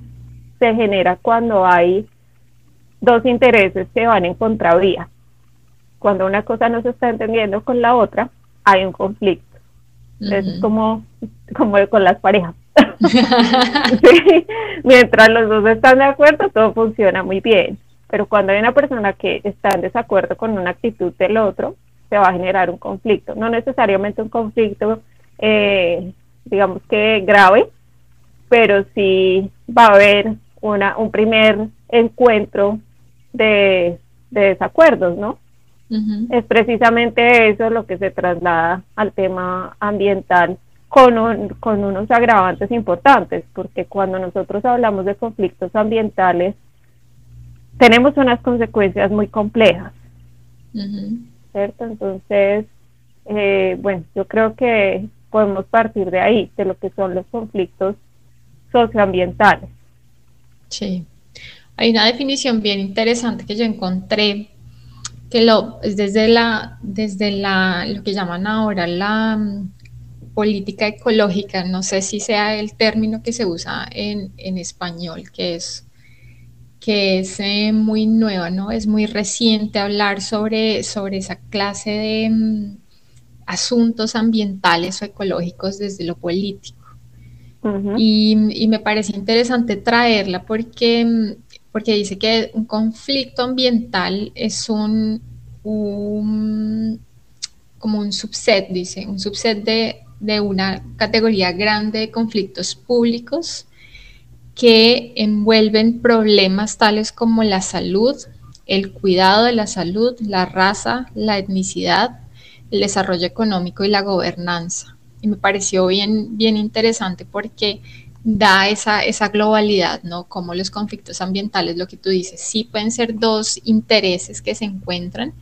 se genera cuando hay dos intereses que van en contravía. Cuando una cosa no se está entendiendo con la otra, hay un conflicto. Es como, como con las parejas. Mientras los dos están de acuerdo, todo funciona muy bien. Pero cuando hay una persona que está en desacuerdo con una actitud del otro, se va a generar un conflicto. No necesariamente un conflicto eh, digamos que grave, pero sí va a haber una, un primer encuentro de, desacuerdos, ¿no? Es precisamente eso lo que se traslada al tema ambiental con, con unos agravantes importantes, porque cuando nosotros hablamos de conflictos ambientales, tenemos unas consecuencias muy complejas, ¿cierto? Entonces, eh, bueno, yo creo que podemos partir de ahí, de lo que son los conflictos socioambientales. Sí, hay una definición bien interesante que yo encontré que lo es desde la desde la lo que llaman ahora la mm, política ecológica, no sé si sea el término que se usa en, español, que es que es eh, muy nueva, ¿no? Es muy reciente hablar sobre, sobre esa clase de, mm, asuntos ambientales o ecológicos desde lo político. y, me parece interesante traerla porque, porque dice que un conflicto ambiental es un, como un subset, dice, un subset de, de una categoría grande de conflictos públicos que envuelven problemas tales como la salud, el cuidado de la salud, la raza, la etnicidad, el desarrollo económico y la gobernanza. Y me pareció bien, bien interesante porque da esa, esa globalidad, ¿no? Como los conflictos ambientales, lo que tú dices, sí pueden ser dos intereses que se encuentran,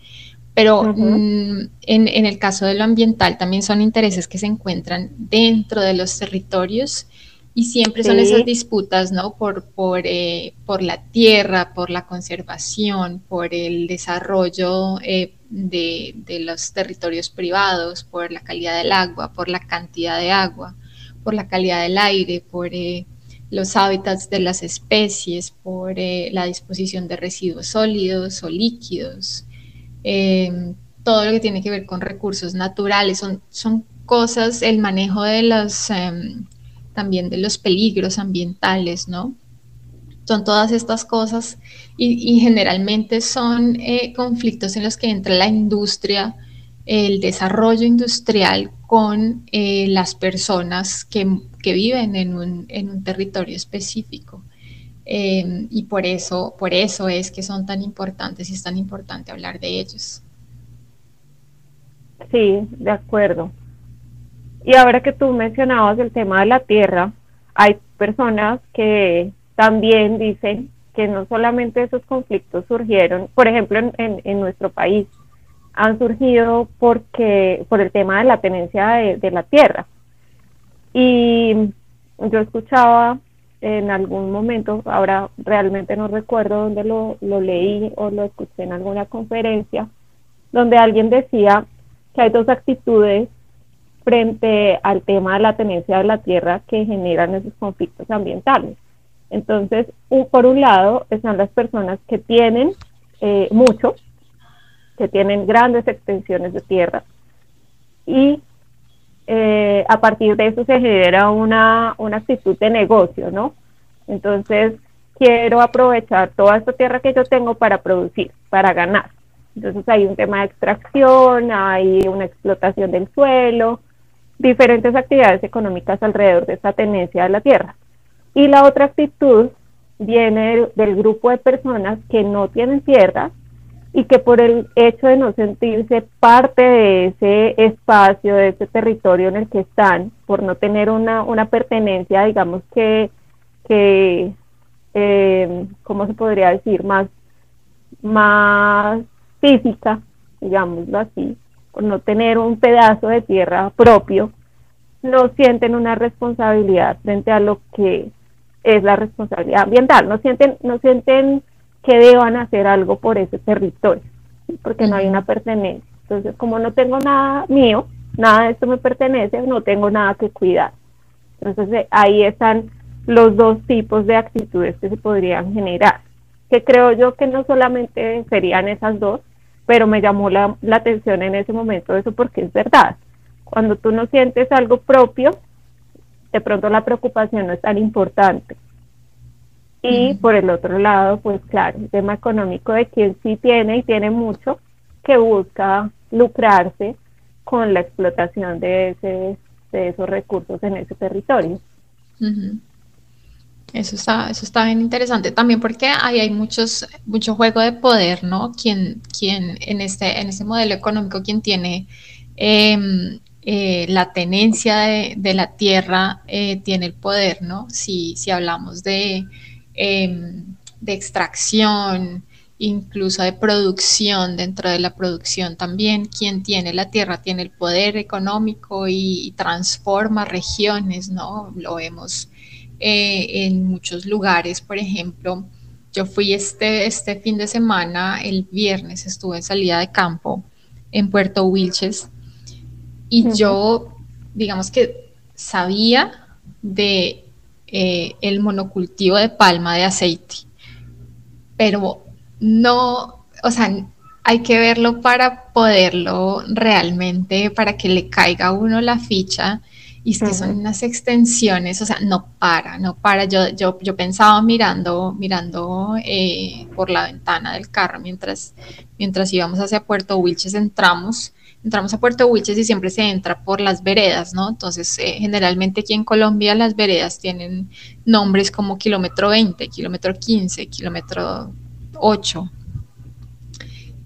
pero mm, en, en, el caso de lo ambiental también son intereses que se encuentran dentro de los territorios y siempre son esas disputas, ¿no? Por, por, eh, por, la tierra, por la conservación, por el desarrollo eh, de, de, los territorios privados, por la calidad del agua, por la cantidad de agua, por la calidad del aire, por eh, los hábitats de las especies, por la disposición de residuos sólidos o líquidos, todo lo que tiene que ver con recursos naturales, son, cosas, el manejo de los em, también de los peligros ambientales, ¿no? Son todas estas cosas y, generalmente son eh, conflictos en los que entra la industria, el desarrollo industrial con eh, las personas que, viven en un, territorio específico. Em, y por eso, por eso es que son tan importantes y es tan importante hablar de ellos. Sí, de acuerdo. Y ahora que tú mencionabas el tema de la tierra, hay personas que también dicen que no solamente esos conflictos surgieron, por ejemplo, en, nuestro país, han surgido porque por el tema de la tenencia de, la tierra. Y yo escuchaba en algún momento, ahora realmente no recuerdo dónde lo, lo leí o lo escuché en alguna conferencia, donde alguien decía que hay dos actitudes frente al tema de la tenencia de la tierra que generan esos conflictos ambientales. Entonces, por un lado están las personas que tienen eh, mucho, que tienen grandes extensiones de tierra y eh, a partir de eso se genera una, una actitud de negocio, ¿no? Entonces, quiero aprovechar toda esta tierra que yo tengo para producir, para ganar. Entonces hay un tema de extracción, hay una explotación del suelo, diferentes actividades económicas alrededor de esta tenencia de la tierra. Y la otra actitud viene del, grupo de personas que no tienen tierra y que por el hecho de no sentirse parte de ese espacio, de ese territorio en el que están, por no tener una, una pertenencia, digamos que, que eh, ¿cómo se podría decir? Más, más física, digámoslo así, por no tener un pedazo de tierra propio, no sienten una responsabilidad frente a lo que es la responsabilidad ambiental, no sienten, no sienten que deban hacer algo por ese territorio, porque no hay una pertenencia. Entonces, como no tengo nada mío, nada de esto me pertenece, no tengo nada que cuidar. Entonces, eh, ahí están los dos tipos de actitudes que se podrían generar, que creo yo que no solamente serían esas dos, pero me llamó la, atención en ese momento eso porque es verdad. Cuando tú no sientes algo propio, de pronto la preocupación no es tan importante. Y por el otro lado, pues claro, el tema económico de quien sí tiene y tiene mucho, que busca lucrarse con la explotación de, ese, de esos recursos en ese territorio. Eso está, eso está bien interesante también porque ahí hay muchos, mucho juego de poder, ¿no? Quien, quien en, este, en este modelo económico, quien tiene em, eh, la tenencia de, la tierra, eh, tiene el poder, ¿no? Si, si hablamos de, em, de extracción, incluso de producción, dentro de la producción también, quien tiene la tierra tiene el poder económico y, y transforma regiones, ¿no? Lo vemos eh, en muchos lugares. Por ejemplo, yo fui este, este fin de semana, el viernes estuve en salida de campo en Puerto Wilches y yo, digamos que sabía de eh, el monocultivo de palma de aceite, pero no, o sea, hay que verlo para poderlo realmente, para que le caiga a uno la ficha y es que son unas extensiones, o sea, no para, no para. Yo, yo, yo pensaba mirando, mirando eh, por la ventana del carro mientras, mientras íbamos hacia Puerto Wilches, entramos, entramos a Puerto Wilches y siempre se entra por las veredas, ¿no? Entonces, eh, generalmente aquí en Colombia las veredas tienen nombres como kilómetro 20, kilómetro 15, kilómetro 8.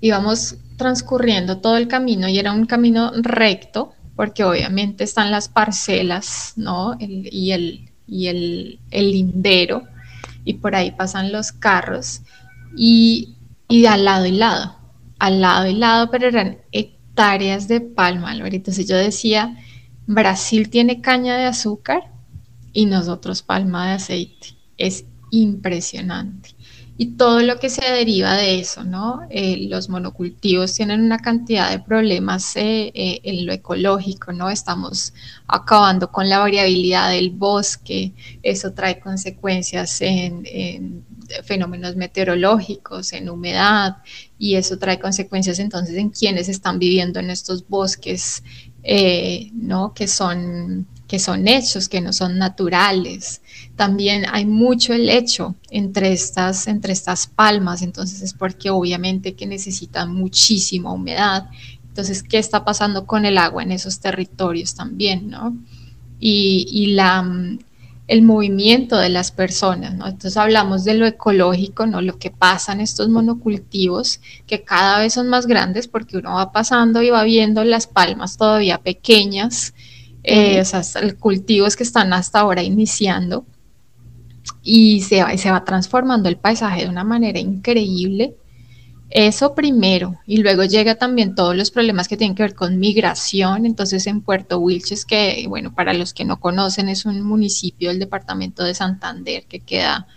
Íbamos transcurriendo todo el camino y era un camino recto porque obviamente están las parcelas, ¿no? y el, y el, lindero, y por ahí pasan los carros, y, y de al lado y lado, al lado y lado, pero eran hectáreas de palma, Alvarito. Entonces yo decía, Brasil tiene caña de azúcar y nosotros palma de aceite. Es impresionante y todo lo que se deriva de eso, ¿no? Eh, los monocultivos tienen una cantidad de problemas eh, eh, en lo ecológico, ¿no? Estamos acabando con la variabilidad del bosque, eso trae consecuencias en, fenómenos meteorológicos, en humedad, y eso trae consecuencias entonces en quienes están viviendo en estos bosques, ¿no? Que son, que son hechos, que no son naturales también hay mucho helecho entre estas, entre estas palmas, entonces es porque obviamente que necesitan muchísima humedad. Entonces, ¿qué está pasando con el agua en esos territorios también, no? Y, la, el movimiento de las personas, ¿no? Entonces hablamos de lo ecológico, ¿no? Lo que pasa en estos monocultivos, que cada vez son más grandes porque uno va pasando y va viendo las palmas todavía pequeñas, eh, o sea, cultivos que están hasta ahora iniciando y se va, se va transformando el paisaje de una manera increíble. Eso primero, y luego llega también todos los problemas que tienen que ver con migración. Entonces, en Puerto Wilches, que, bueno, para los que no conocen, es un municipio del departamento de Santander que queda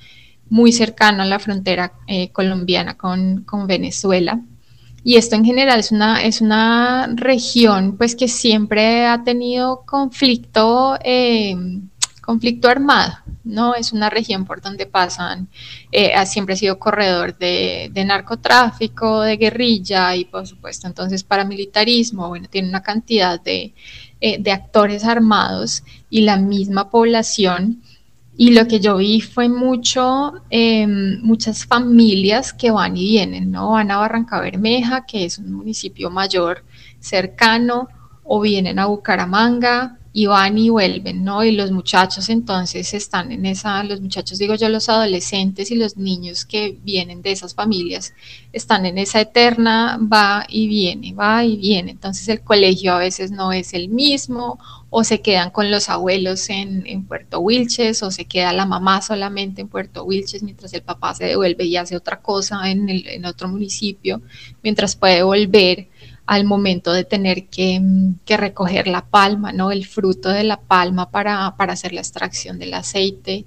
muy cercano a la frontera eh, colombiana con, Venezuela. Y esto en general es una, es una región pues que siempre ha tenido conflicto eh, conflicto armado, ¿no? Es una región por donde pasan, eh, siempre ha sido corredor de, narcotráfico, de guerrilla y por supuesto entonces paramilitarismo, bueno, tiene una cantidad de, eh, de actores armados y la misma población. Y lo que yo vi fue mucho, em, muchas familias que van y vienen, ¿no? Van a Barranca Bermeja, que es un municipio mayor cercano, o vienen a Bucaramanga, y van y vuelven, ¿no? Y los muchachos entonces están en esa, los muchachos digo yo, los adolescentes y los niños que vienen de esas familias están en esa eterna va y viene, va y viene. Entonces el colegio a veces no es el mismo o se quedan con los abuelos en, en Puerto Wilches o se queda la mamá solamente en Puerto Wilches mientras el papá se devuelve y hace otra cosa en, el, en otro municipio, mientras puede volver al momento de tener mm, que, recoger la palma, ¿no? El fruto de la palma para, hacer la extracción del aceite.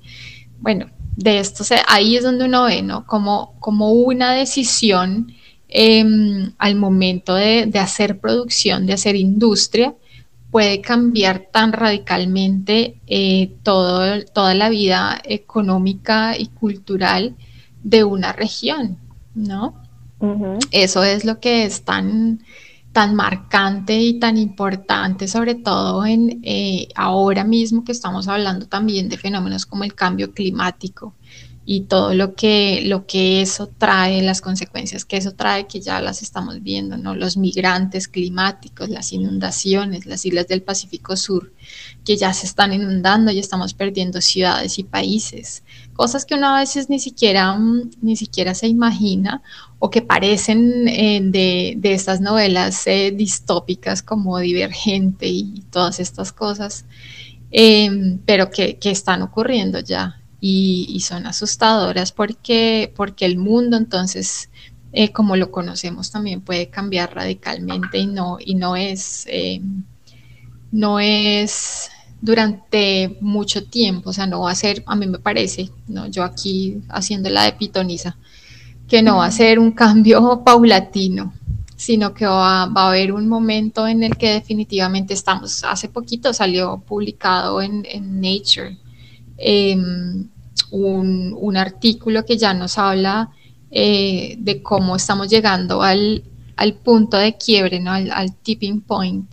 Bueno, de esto ahí es donde uno ve, ¿no? Como, como una decisión em, al momento de, hacer producción, de hacer industria, puede cambiar tan radicalmente eh, todo, toda la vida económica y cultural de una región, ¿no? Eso es lo que es tan, tan marcante y tan importante, sobre todo en eh, ahora mismo que estamos hablando también de fenómenos como el cambio climático y todo lo que, lo que eso trae, las consecuencias que eso trae, que ya las estamos viendo, ¿no? Los migrantes climáticos, las inundaciones, las islas del Pacífico Sur, que ya se están inundando y estamos perdiendo ciudades y países, cosas que uno a veces ni siquiera, mm, ni siquiera se imagina o que parecen eh, de, de, estas novelas eh, distópicas como Divergente y todas estas cosas, em, pero que, que, están ocurriendo ya y, y, son asustadoras porque, porque el mundo entonces, eh, como lo conocemos, también puede cambiar radicalmente y no, y no es... Em, no es durante mucho tiempo, o sea, no va a ser, a mí me parece, ¿no? yo aquí haciendo la de pitoniza, que no va a ser un cambio paulatino, sino que va, a haber un momento en el que definitivamente estamos. Hace poquito salió publicado en, Nature em, un, artículo que ya nos habla eh, de cómo estamos llegando al, punto de quiebre, ¿no? al, tipping point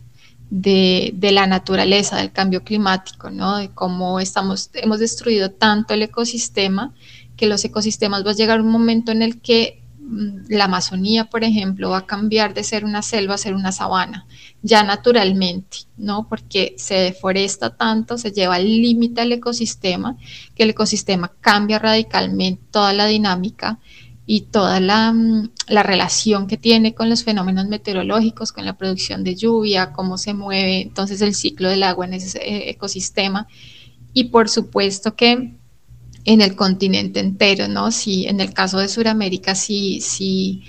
de, de, la naturaleza, del cambio climático, ¿no? de cómo estamos, hemos destruido tanto el ecosistema que los ecosistemas va a llegar un momento en el que mm, la Amazonía, por ejemplo, va a cambiar de ser una selva a ser una sabana, ya naturalmente, ¿no? Porque se deforesta tanto, se lleva al límite al ecosistema, que el ecosistema cambia radicalmente toda la dinámica y toda la, mm, la, relación que tiene con los fenómenos meteorológicos, con la producción de lluvia, cómo se mueve entonces el ciclo del agua en ese eh, ecosistema. Y por supuesto que en el continente entero, ¿no? Si en el caso de Sudamérica, si, si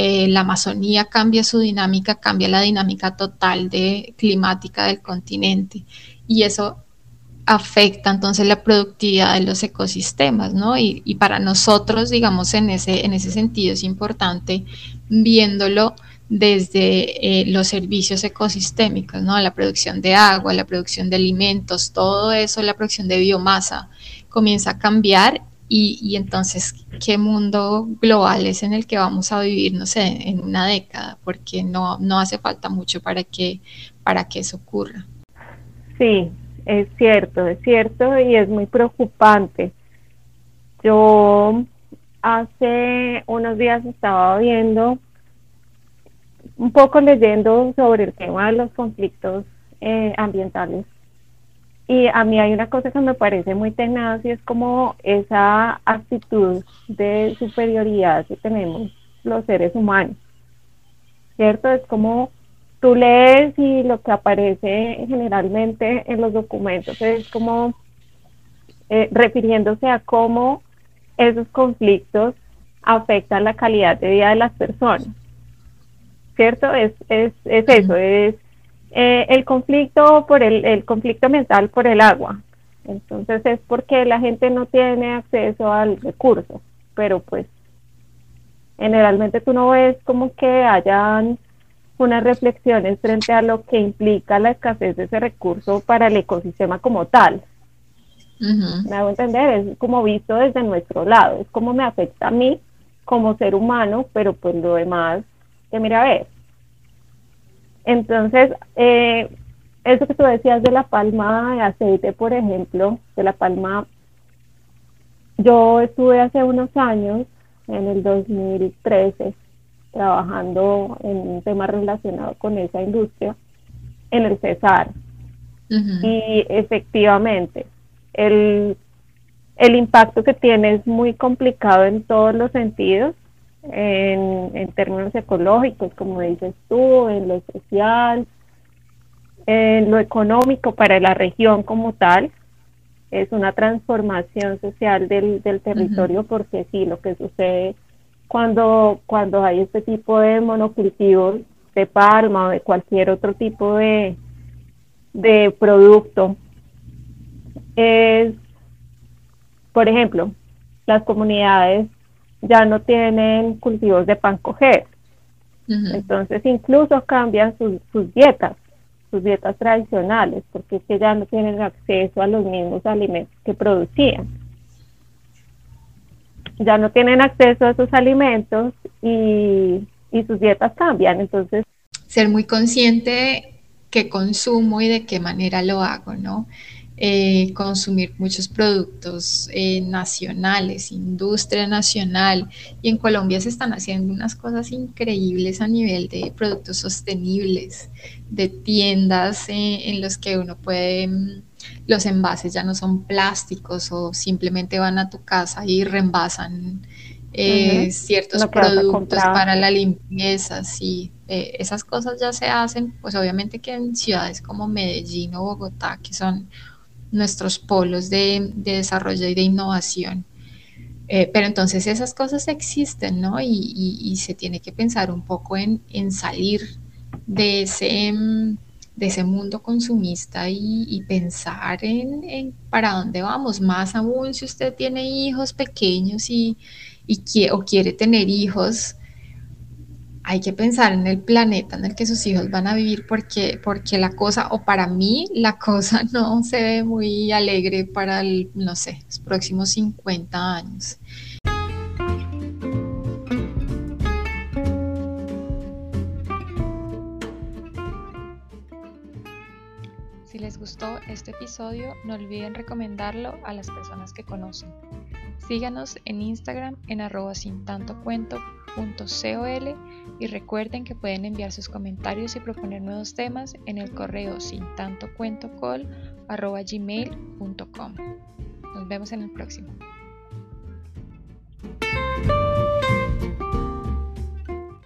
eh, la Amazonía cambia su dinámica, cambia la dinámica total de climática del continente y eso afecta entonces la productividad de los ecosistemas, ¿no? Y, para nosotros, digamos, en ese, en ese sentido es importante viéndolo desde eh, los servicios ecosistémicos, ¿no? La producción de agua, la producción de alimentos, todo eso, la producción de biomasa, comienza a cambiar y, entonces qué mundo global es en el que vamos a vivir, no sé, en una década, porque no, no hace falta mucho para que, para que eso ocurra. Sí, es cierto, es cierto y es muy preocupante. Yo hace unos días estaba viendo, un poco leyendo sobre el tema de los conflictos eh, ambientales y a mí hay una cosa que me parece muy tenaz y es como esa actitud de superioridad que tenemos los seres humanos. ¿Cierto? Es como tú lees y lo que aparece generalmente en los documentos es como eh, refiriéndose a cómo esos conflictos afectan la calidad de vida de las personas. ¿Cierto? Es, es, es eso, es eh, el conflicto por el, el conflicto ambiental por el agua. Entonces es porque la gente no tiene acceso al recurso, pero pues generalmente tú no ves como que hayan unas reflexiones frente a lo que implica la escasez de ese recurso para el ecosistema como tal. Me hago entender, es como visto desde nuestro lado, es como me afecta a mí como ser humano, pero pues lo demás, que mira a ver. Entonces, eh, eso que tú decías de la palma de aceite, por ejemplo, de la palma, yo estuve hace unos años, en el 2013, trabajando en un tema relacionado con esa industria en el Cesar. Y efectivamente, el, el impacto que tiene es muy complicado en todos los sentidos, en, en términos ecológicos, como dices tú, en lo social, en lo económico para la región como tal. Es una transformación social del, del territorio porque sí, lo que sucede cuando, cuando hay este tipo de monocultivos de palma o de cualquier otro tipo de, de producto es, por ejemplo, las comunidades ya no tienen cultivos de pan coger. Entonces incluso cambian sus, sus dietas, sus dietas tradicionales, porque es que ya no tienen acceso a los mismos alimentos que producían ya no tienen acceso a esos alimentos y, sus dietas cambian. Entonces, ser muy consciente qué consumo y de qué manera lo hago, ¿no? Eh, consumir muchos productos eh, nacionales, industria nacional. Y en Colombia se están haciendo unas cosas increíbles a nivel de productos sostenibles, de tiendas eh, en los que uno puede mm, los envases ya no son plásticos o simplemente van a tu casa y reembasan eh, ciertos productos para la limpieza, sí, eh, esas cosas ya se hacen, pues obviamente que en ciudades como Medellín o Bogotá, que son nuestros polos de, desarrollo y de innovación. Eh, pero entonces esas cosas existen, ¿no? Y, se tiene que pensar un poco en, en salir de ese, mm, de ese mundo consumista y, pensar en, para dónde vamos, más aún si usted tiene hijos pequeños y, y o quiere tener hijos, hay que pensar en el planeta en el que sus hijos van a vivir porque, porque la cosa, o para mí, la cosa no se ve muy alegre para, los próximos 50 años. les gustó este episodio, no olviden recomendarlo a las personas que conocen. Síganos en Instagram en arroba sin tanto cuento y recuerden que pueden enviar sus comentarios y proponer nuevos temas en el correo sin tanto cuento col gmail.com. Nos vemos en el próximo.